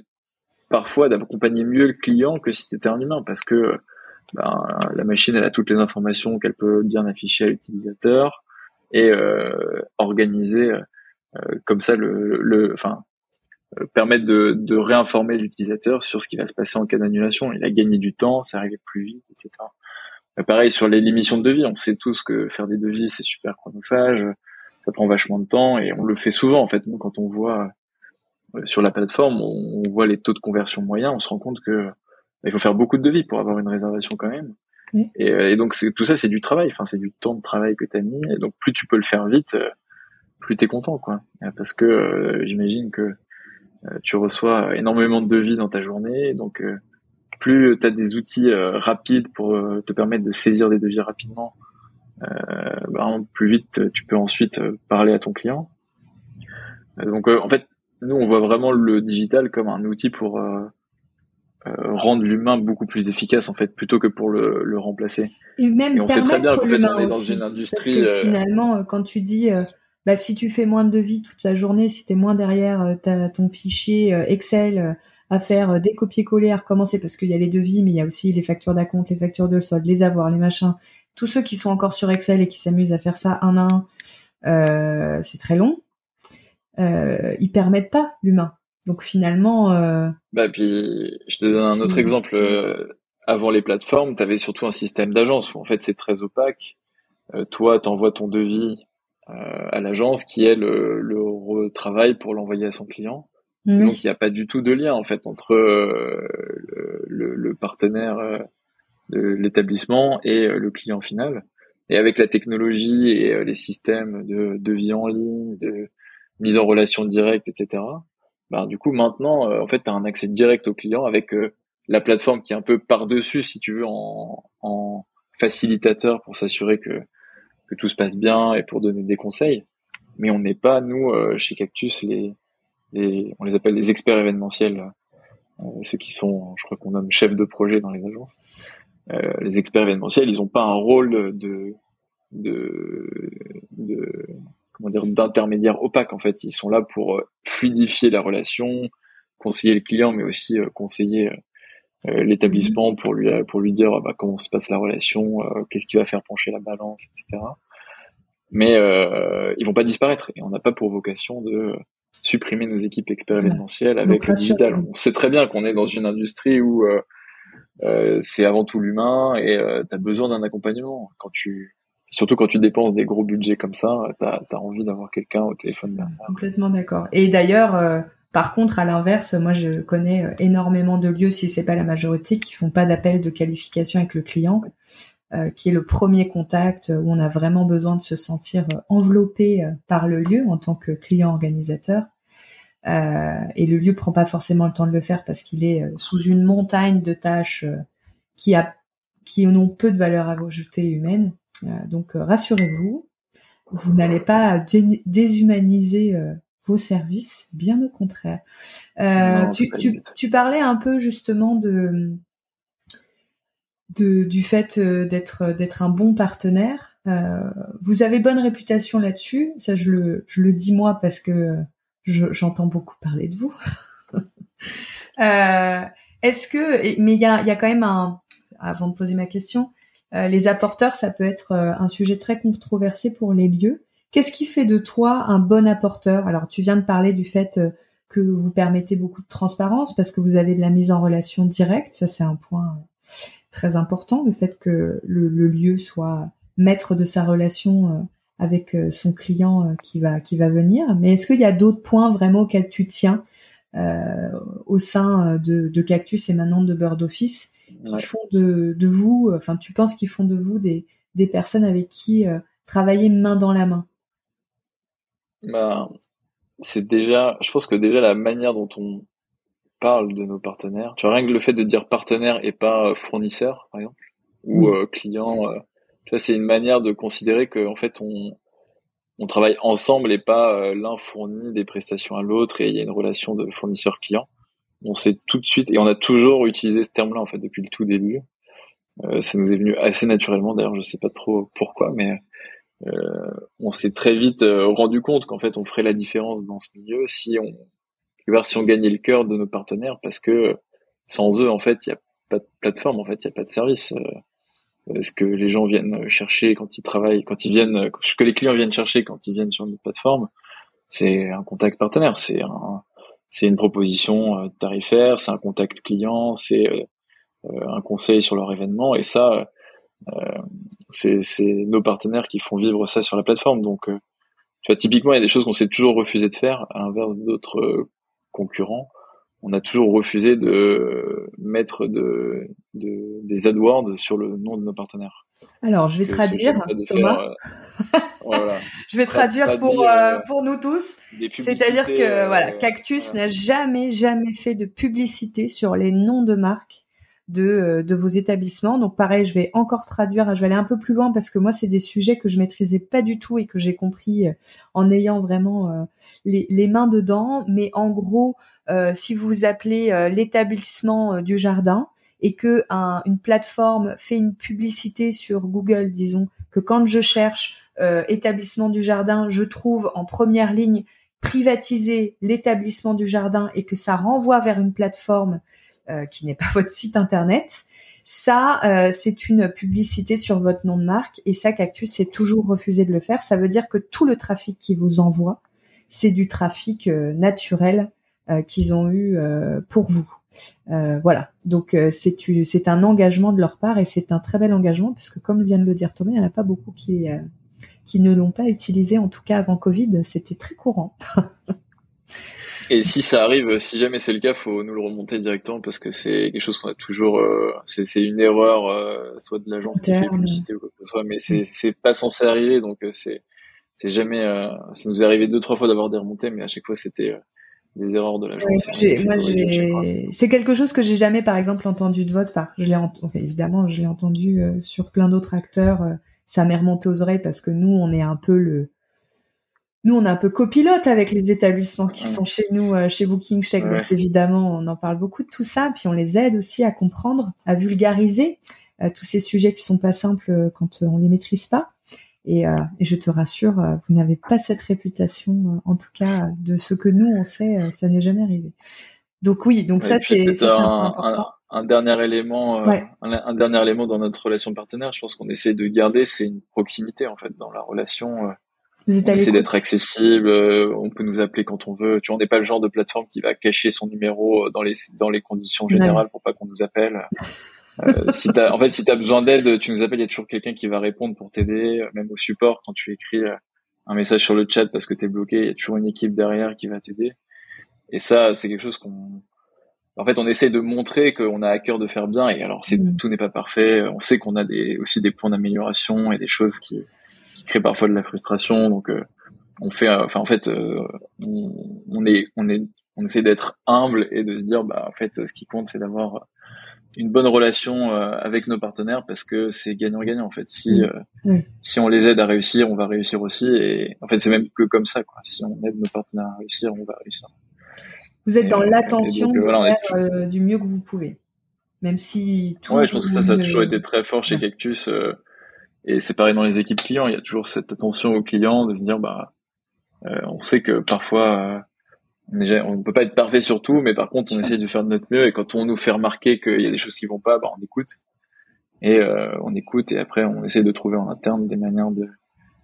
parfois d'accompagner mieux le client que si tu étais un humain parce que ben, la machine elle a toutes les informations qu'elle peut bien afficher à l'utilisateur et euh, organiser euh, comme ça le, le permettre de, de réinformer l'utilisateur sur ce qui va se passer en cas d'annulation. Il a gagné du temps, c'est arrivé plus vite, etc. pareil sur les l'émission de devis, on sait tous que faire des devis c'est super chronophage, ça prend vachement de temps et on le fait souvent en fait. Nous quand on voit euh, sur la plateforme, on, voit les taux de conversion moyens, on se rend compte que il faut faire beaucoup de devis pour avoir une réservation quand même. Et, euh, et, donc tout ça, c'est du travail. Enfin, c'est du temps de travail que tu as mis. Et donc plus tu peux le faire vite, euh, plus t'es content, quoi. Parce que j'imagine que tu reçois énormément de devis dans ta journée. Donc plus tu as des outils rapides pour te permettre de saisir des devis rapidement, ben, plus vite tu peux ensuite parler à ton client. Donc en fait, nous, on voit vraiment le digital comme un outil pour euh, euh, rendre l'humain beaucoup plus efficace en fait, plutôt que pour le, le remplacer. Et même on permettre l'humain aussi. parce que euh, finalement, quand tu dis, bah, si tu fais moins de devis toute la journée, si tu es moins derrière ton fichier Excel à faire des copier-coller, à recommencer, parce qu'il y a les devis, mais il y a aussi les factures d'acompte, les factures de solde, les avoirs, les machins. Tous ceux qui sont encore sur Excel et qui s'amusent à faire ça un à un, c'est très long euh, ils permettent pas l'humain. Donc finalement. Euh, bah puis je te donne un autre exemple. Euh, avant les plateformes, tu avais surtout un système d'agence où en fait c'est très opaque. Euh, toi, t'envoies ton devis euh, à l'agence qui elle le, le travail pour l'envoyer à son client. Donc il n'y a pas du tout de lien en fait entre le, le, partenaire de l'établissement et le client final. Et avec la technologie et les systèmes de devis en ligne, de mise en relation directe, etc. Ben, du coup, maintenant, euh, en fait, tu as un accès direct au client avec euh, la plateforme qui est un peu par-dessus, si tu veux, en, en facilitateur pour s'assurer que, que tout se passe bien et pour donner des conseils. Mais on n'est pas, nous, euh, chez Cactus, les, les, on les appelle les experts événementiels, ceux qui sont, je crois qu'on nomme chefs de projet dans les agences. les experts événementiels, ils n'ont pas un rôle de, de, de comment dire d'intermédiaires opaques en fait. Ils sont là pour euh, fluidifier la relation, conseiller le client, mais aussi euh, conseiller euh, l'établissement pour lui pour lui dire bah, comment se passe la relation, qu'est-ce qui va faire pencher la balance, etc. Mais euh, ils vont pas disparaître et on n'a pas pour vocation de supprimer nos équipes expérimentielles avec le digital. On sait très bien qu'on est dans une industrie où euh, c'est avant tout l'humain et tu as besoin d'un accompagnement. Quand tu Surtout quand tu dépenses des gros budgets comme ça, tu as, envie d'avoir quelqu'un au téléphone derrière. Complètement d'accord. Et d'ailleurs, euh, par contre, à l'inverse, moi je connais euh, énormément de lieux, si c'est pas la majorité, qui font pas d'appel de qualification avec le client, euh, qui est le premier contact où on a vraiment besoin de se sentir enveloppé par le lieu en tant que client organisateur. et le lieu prend pas forcément le temps de le faire parce qu'il est sous une montagne de tâches qui a qui ont peu de valeur ajoutée humaine. Euh, donc euh, rassurez-vous, vous n'allez pas déshumaniser euh, vos services, bien au contraire. tu, parlais un peu justement de, du fait d'être d'être un bon partenaire. vous avez bonne réputation là-dessus. Ça, je le, je le dis moi parce que j'entends beaucoup parler de vous. Est-ce que, mais il y a, y a quand même un, avant de poser ma question, euh, les apporteurs, ça peut être euh, un sujet très controversé pour les lieux. Qu'est-ce qui fait de toi un bon apporteur? Alors, tu viens de parler du fait euh, que vous permettez beaucoup de transparence parce que vous avez de la mise en relation directe. Ça, c'est un point très important, le fait que le, lieu soit maître de sa relation avec son client qui va qui va venir. Mais est-ce qu'il y a d'autres points vraiment auxquels tu tiens au sein de, de, Cactus et maintenant de Bird Office qui font de, de, vous, enfin, tu penses qu'ils font de vous des, des personnes avec qui euh, travailler main dans la main? Bah, c'est déjà, je pense que déjà la manière dont on parle de nos partenaires, tu vois, rien que le fait de dire partenaire et pas fournisseur, par exemple, ou client, ça c'est une manière de considérer que en fait on on travaille ensemble et pas l'un fournit des prestations à l'autre et il y a une relation de fournisseur-client. On sait tout de suite et on a toujours utilisé ce terme-là en fait depuis le tout début. Euh, ça nous est venu assez naturellement. D'ailleurs, je sais pas trop pourquoi, mais euh, on s'est très vite euh, rendu compte qu'en fait, on ferait la différence dans ce milieu si on si on gagnait le cœur de nos partenaires, parce que sans eux, en fait, il y a pas de plateforme, en fait, il y a pas de service. ce que les gens viennent chercher quand ils travaillent, quand ils viennent, ce que les clients viennent chercher quand ils viennent sur notre plateforme, c'est un contact partenaire, c'est un, c'est une proposition tarifaire, c'est un contact client, c'est euh, un conseil sur leur événement et ça euh, c'est nos partenaires qui font vivre ça sur la plateforme donc euh, tu vois typiquement il y a des choses qu'on s'est toujours refusé de faire à l'inverse d'autres concurrents on a toujours refusé de mettre de, de, des AdWords sur le nom de nos partenaires. Alors, je vais traduire, Thomas. voilà. je vais traduire pour, pour nous tous. C'est-à-dire que voilà, Cactus n'a jamais, jamais fait de publicité sur les noms de marques de, euh, de vos établissements. Donc pareil, je vais encore traduire, je vais aller un peu plus loin parce que moi, c'est des sujets que je maîtrisais pas du tout et que j'ai compris euh, en ayant vraiment euh, les, mains dedans. Mais en gros, si vous appelez l'établissement du jardin et que une plateforme fait une publicité sur Google, disons, que quand je cherche établissement du jardin, je trouve en première ligne privatiser l'établissement du jardin et que ça renvoie vers une plateforme qui n'est pas votre site internet, ça, euh, c'est une publicité sur votre nom de marque et ça, Cactus s'est toujours refusé de le faire. Ça veut dire que tout le trafic qu'ils vous envoient, c'est du trafic euh, naturel qu'ils ont eu pour vous. voilà. Donc c'est un engagement de leur part et c'est un très bel engagement parce que comme vient de le dire Thomas, il n'y en a pas beaucoup qui qui ne l'ont pas utilisé en tout cas avant Covid. C'était très courant. Et si ça arrive, si jamais c'est le cas, faut nous le remonter directement parce que c'est quelque chose qu'on a toujours. Euh, c'est une erreur, euh, soit de l'agence qui fait publicité ou quoi que ce soit, mais c'est pas censé arriver, donc euh, c'est c'est jamais. ça nous est arrivé deux trois fois d'avoir des remontées, mais à chaque fois c'était des erreurs de l'agence. moi, j'ai. C'est quelque chose que j'ai jamais, par exemple, entendu de votre part. Je l'ai, enfin, évidemment, je l'ai entendu sur plein d'autres acteurs. ça m'est remonté aux oreilles parce que nous, on est un peu le nous, on est un peu copilote avec les établissements qui sont chez nous, euh, chez Booking Check. Donc évidemment, on en parle beaucoup de tout ça, puis on les aide aussi à comprendre, à vulgariser euh, tous ces sujets qui sont pas simples euh, quand on les maîtrise pas. Et, et je te rassure, vous n'avez pas cette réputation, en tout cas de ce que nous on sait, ça n'est jamais arrivé. Donc oui, donc ça c'est un, important. Un, dernier élément, un, dernier élément dans notre relation partenaire, je pense qu'on essaie de garder, c'est une proximité en fait dans la relation on essaie d'être accessible, euh, on peut nous appeler quand on veut. Tu vois, on n'est pas le genre de plateforme qui va cacher son numéro euh, dans les dans les conditions générales pour pas qu'on nous appelle. euh, si as, en fait, si tu as besoin d'aide, tu nous appelles, il y a toujours quelqu'un qui va répondre pour t'aider, même au support quand tu écris un message sur le chat parce que tu es bloqué, il y a toujours une équipe derrière qui va t'aider. Et ça, c'est quelque chose qu'on en fait, on essaie de montrer qu'on a à cœur de faire bien. Et alors, c'est, mm. tout n'est pas parfait. On sait qu'on a des, aussi des points d'amélioration et des choses qui, crée parfois de la frustration. Donc, euh, on fait, euh, enfin, en fait, euh, on, est, on est, on essaie d'être humble et de se dire, bah, en fait, ce qui compte, c'est d'avoir une bonne relation avec nos partenaires parce que c'est gagnant-gagnant en fait. Si si on les aide à réussir, on va réussir aussi et en fait c'est même que comme ça quoi. Si on aide nos partenaires à réussir, on va réussir. Vous êtes dans l'attention de faire du mieux que vous pouvez, même si. Tout ouais, je pense que ça, ça a toujours été très fort chez Cactus. Et c'est pareil dans les équipes clients, il y a toujours cette attention aux clients de se dire bah euh, on sait que parfois euh, on ne peut pas être parfait sur tout, mais par contre on essaie de faire de notre mieux. Et quand on nous fait remarquer qu'il y a des choses qui vont pas, bah, on écoute. Et euh, on écoute et après on essaie de trouver en interne des manières de,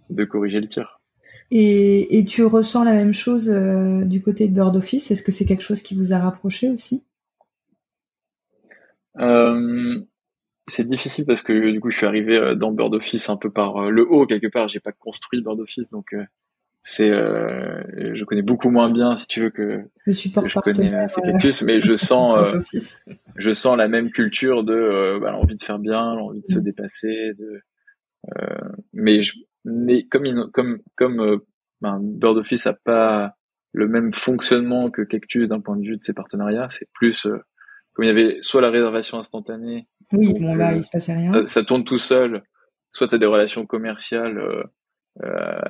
de corriger le tir. Et, et tu ressens la même chose du côté de Bird Office? Est-ce que c'est quelque chose qui vous a rapproché aussi? C'est difficile parce que du coup je suis arrivé euh, dans Bird Office un peu par euh, le haut quelque part j'ai pas construit Bird Office donc euh, c'est je connais beaucoup moins bien si tu veux que le support je connais ces mais je sens je sens la même culture de bah, l'envie de faire bien l'envie de se mm. dépasser de mais je mais comme comme comme ben, Bird Office a pas le même fonctionnement que Cactus d'un point de vue de ses partenariats. C'est plus comme il y avait soit la réservation instantanée. Oui, bon là il se passait rien. Ça, tourne tout seul. Soit tu as des relations commerciales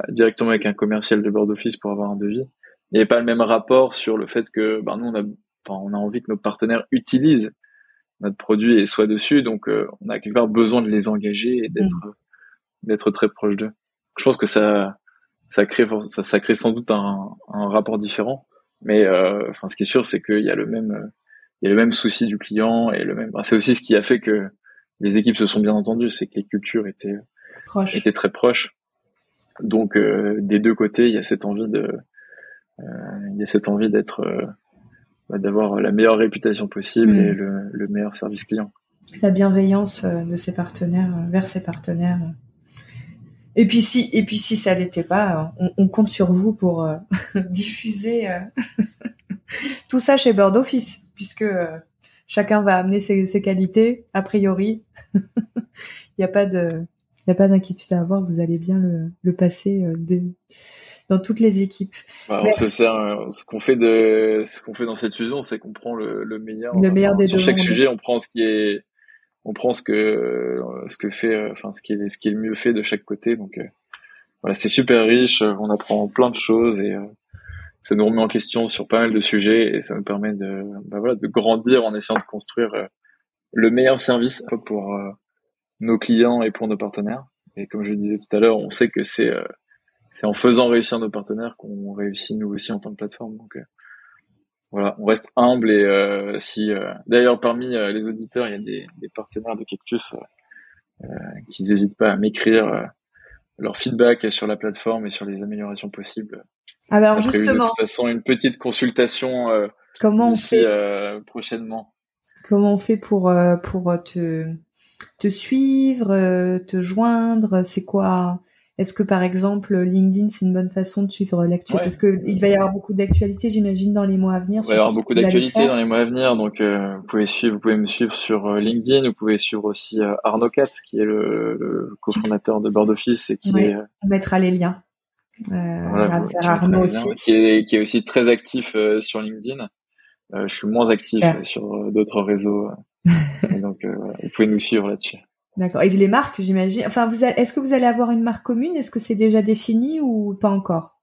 directement avec un commercial de board office pour avoir un devis. Il n'y avait pas le même rapport sur le fait que ben, nous on a on a envie que nos partenaires utilisent notre produit et soient dessus. Donc, euh, on a quelque part besoin de les engager et d'être mm. d'être très proche d'eux. Je pense que ça ça crée ça, ça crée sans doute un, un rapport différent. Mais euh, enfin, ce qui est sûr, c'est qu'il y a le même il y a le même souci du client et le même. c'est aussi ce qui a fait que les équipes se sont bien entendues, c'est que les cultures étaient étaient très proches. Donc, euh, des deux côtés, il y a cette envie de il y a cette envie d'être bah, d'avoir la meilleure réputation possible et mm. le, meilleur service client. La bienveillance euh, de ses partenaires euh, vers ses partenaires. Et puis si et puis si ça l'était pas, on, compte sur vous pour euh, diffuser tout ça chez Bird Office, puisque chacun va amener ses, qualités a priori. Il n'y a pas de il a pas d'inquiétude à avoir, vous allez bien le, le passer des, dans toutes les équipes. Bah, on se sert, euh, ce qu'on fait de, ce qu'on fait dans cette fusion, c'est qu'on prend le, le meilleur. Le meilleur des sur chaque sujet, on prend ce qui est, on prend ce que, ce que fait, euh, enfin, ce qui est, ce qui est le mieux fait de chaque côté. Donc, euh, voilà, c'est super riche. On apprend plein de choses et ça nous remet en question sur pas mal de sujets et ça nous permet de, bah, voilà, de grandir en essayant de construire le meilleur service pour nos clients et pour nos partenaires. Et comme je le disais tout à l'heure, on sait que c'est c'est en faisant réussir nos partenaires qu'on réussit nous aussi en tant que plateforme. Donc euh, voilà, on reste humble et euh, si euh, d'ailleurs parmi les auditeurs il y a des, des partenaires de Cactus qui n'hésitent pas à m'écrire leur feedback sur la plateforme et sur les améliorations possibles. Alors justement, de toute façon une petite consultation comment on fait prochainement. Comment on fait pour pour te te suivre, te joindre? C'est quoi? Est-ce que par exemple LinkedIn c'est une bonne façon de suivre l'actualité Parce que il va y avoir beaucoup d'actualités, j'imagine, dans les mois à venir. Il va y avoir beaucoup d'actualités dans les mois à venir, donc euh, vous pouvez suivre, vous pouvez me suivre sur euh, LinkedIn, vous pouvez suivre aussi euh, Arnaud Katz qui est le, cofondateur de Board Office et qui est. On mettra les liens. Voilà, Arnaud aussi. Qui est, qui est aussi très actif sur LinkedIn. je suis moins actif sur d'autres réseaux, donc vous pouvez nous suivre là-dessus. D'accord. Et les marques, j'imagine. Enfin, vous, est-ce que vous allez avoir une marque commune? Est-ce que c'est déjà défini ou pas encore?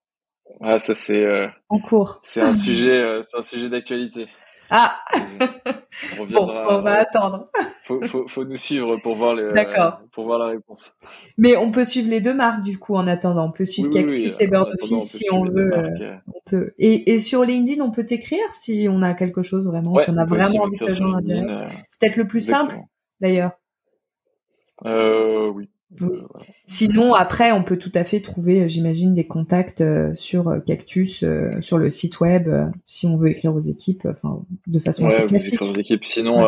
Ah, ça c'est. Euh, en cours. C'est un sujet, euh, c'est un sujet d'actualité. Ah. on, bon, on va attendre. faut, faut, faut, nous suivre pour voir les. D'accord. pour voir la réponse. Mais on peut suivre les deux marques du coup en attendant. On peut suivre Cactus et Bird Office si on veut. Euh, on peut. Et, et sur LinkedIn, on peut t'écrire si on a quelque chose vraiment, si on a vraiment envie de te joindre C'est peut-être le plus simple d'ailleurs. Euh, oui. Sinon, après, on peut tout à fait trouver, euh, j'imagine, des contacts euh, sur Cactus, sur le site web, si on veut écrire aux équipes, enfin, de façon assez classique. Écrire aux équipes. Sinon,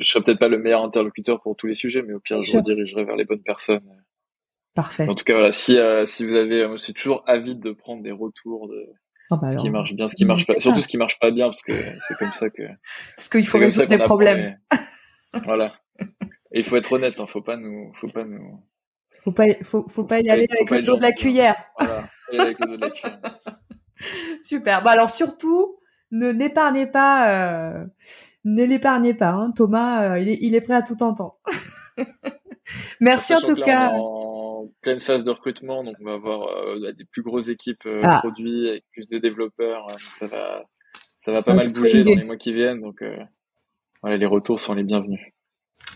je serais peut-être pas le meilleur interlocuteur pour tous les sujets, mais au pire, je redirigerai vers les bonnes personnes. Parfait. En tout cas, voilà, si si vous avez, moi, je suis toujours avide de prendre des retours de ah bah ce qui marche bien, ce qui marche pas, surtout ce qui marche pas bien, parce que c'est comme ça que. Parce qu'il faut résoudre des problèmes. voilà. Et il faut être honnête, hein, faut pas nous, faut pas nous. Faut pas, faut, faut pas y aller avec le dos de la cuillère. Voilà, avec le dos de la cuillère. Super. Bah alors surtout, ne n'épargnez pas, euh, ne l'épargnez pas. Hein. Thomas, euh, il, est, il est prêt à tout entendre. Merci en tout cas. en pleine phase de recrutement, donc on va avoir euh, des plus grosses équipes ah. produits avec plus de développeurs. ça va, ça va pas mal bouger dans les mois qui viennent, donc voilà, les retours sont les bienvenus.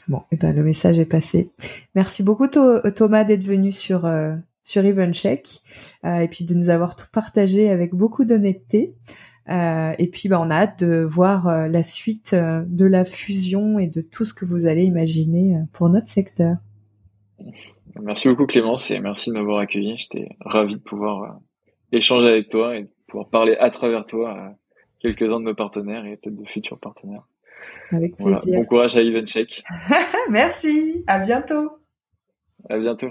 Bon, et eh ben le message est passé. Merci beaucoup Thomas d'être venu sur euh, sur Evencheck euh, et puis de nous avoir tout partagé avec beaucoup d'honnêteté. Euh, et puis ben, on a hâte de voir euh, la suite de la fusion et de tout ce que vous allez imaginer pour notre secteur. Merci beaucoup Clémence et merci de m'avoir accueilli. J'étais ravi de pouvoir échanger avec toi et de pouvoir parler à travers toi à quelques-uns de nos partenaires et peut-être de futurs partenaires. Avec plaisir. Bon courage à Evencheck. Merci. À bientôt. À bientôt.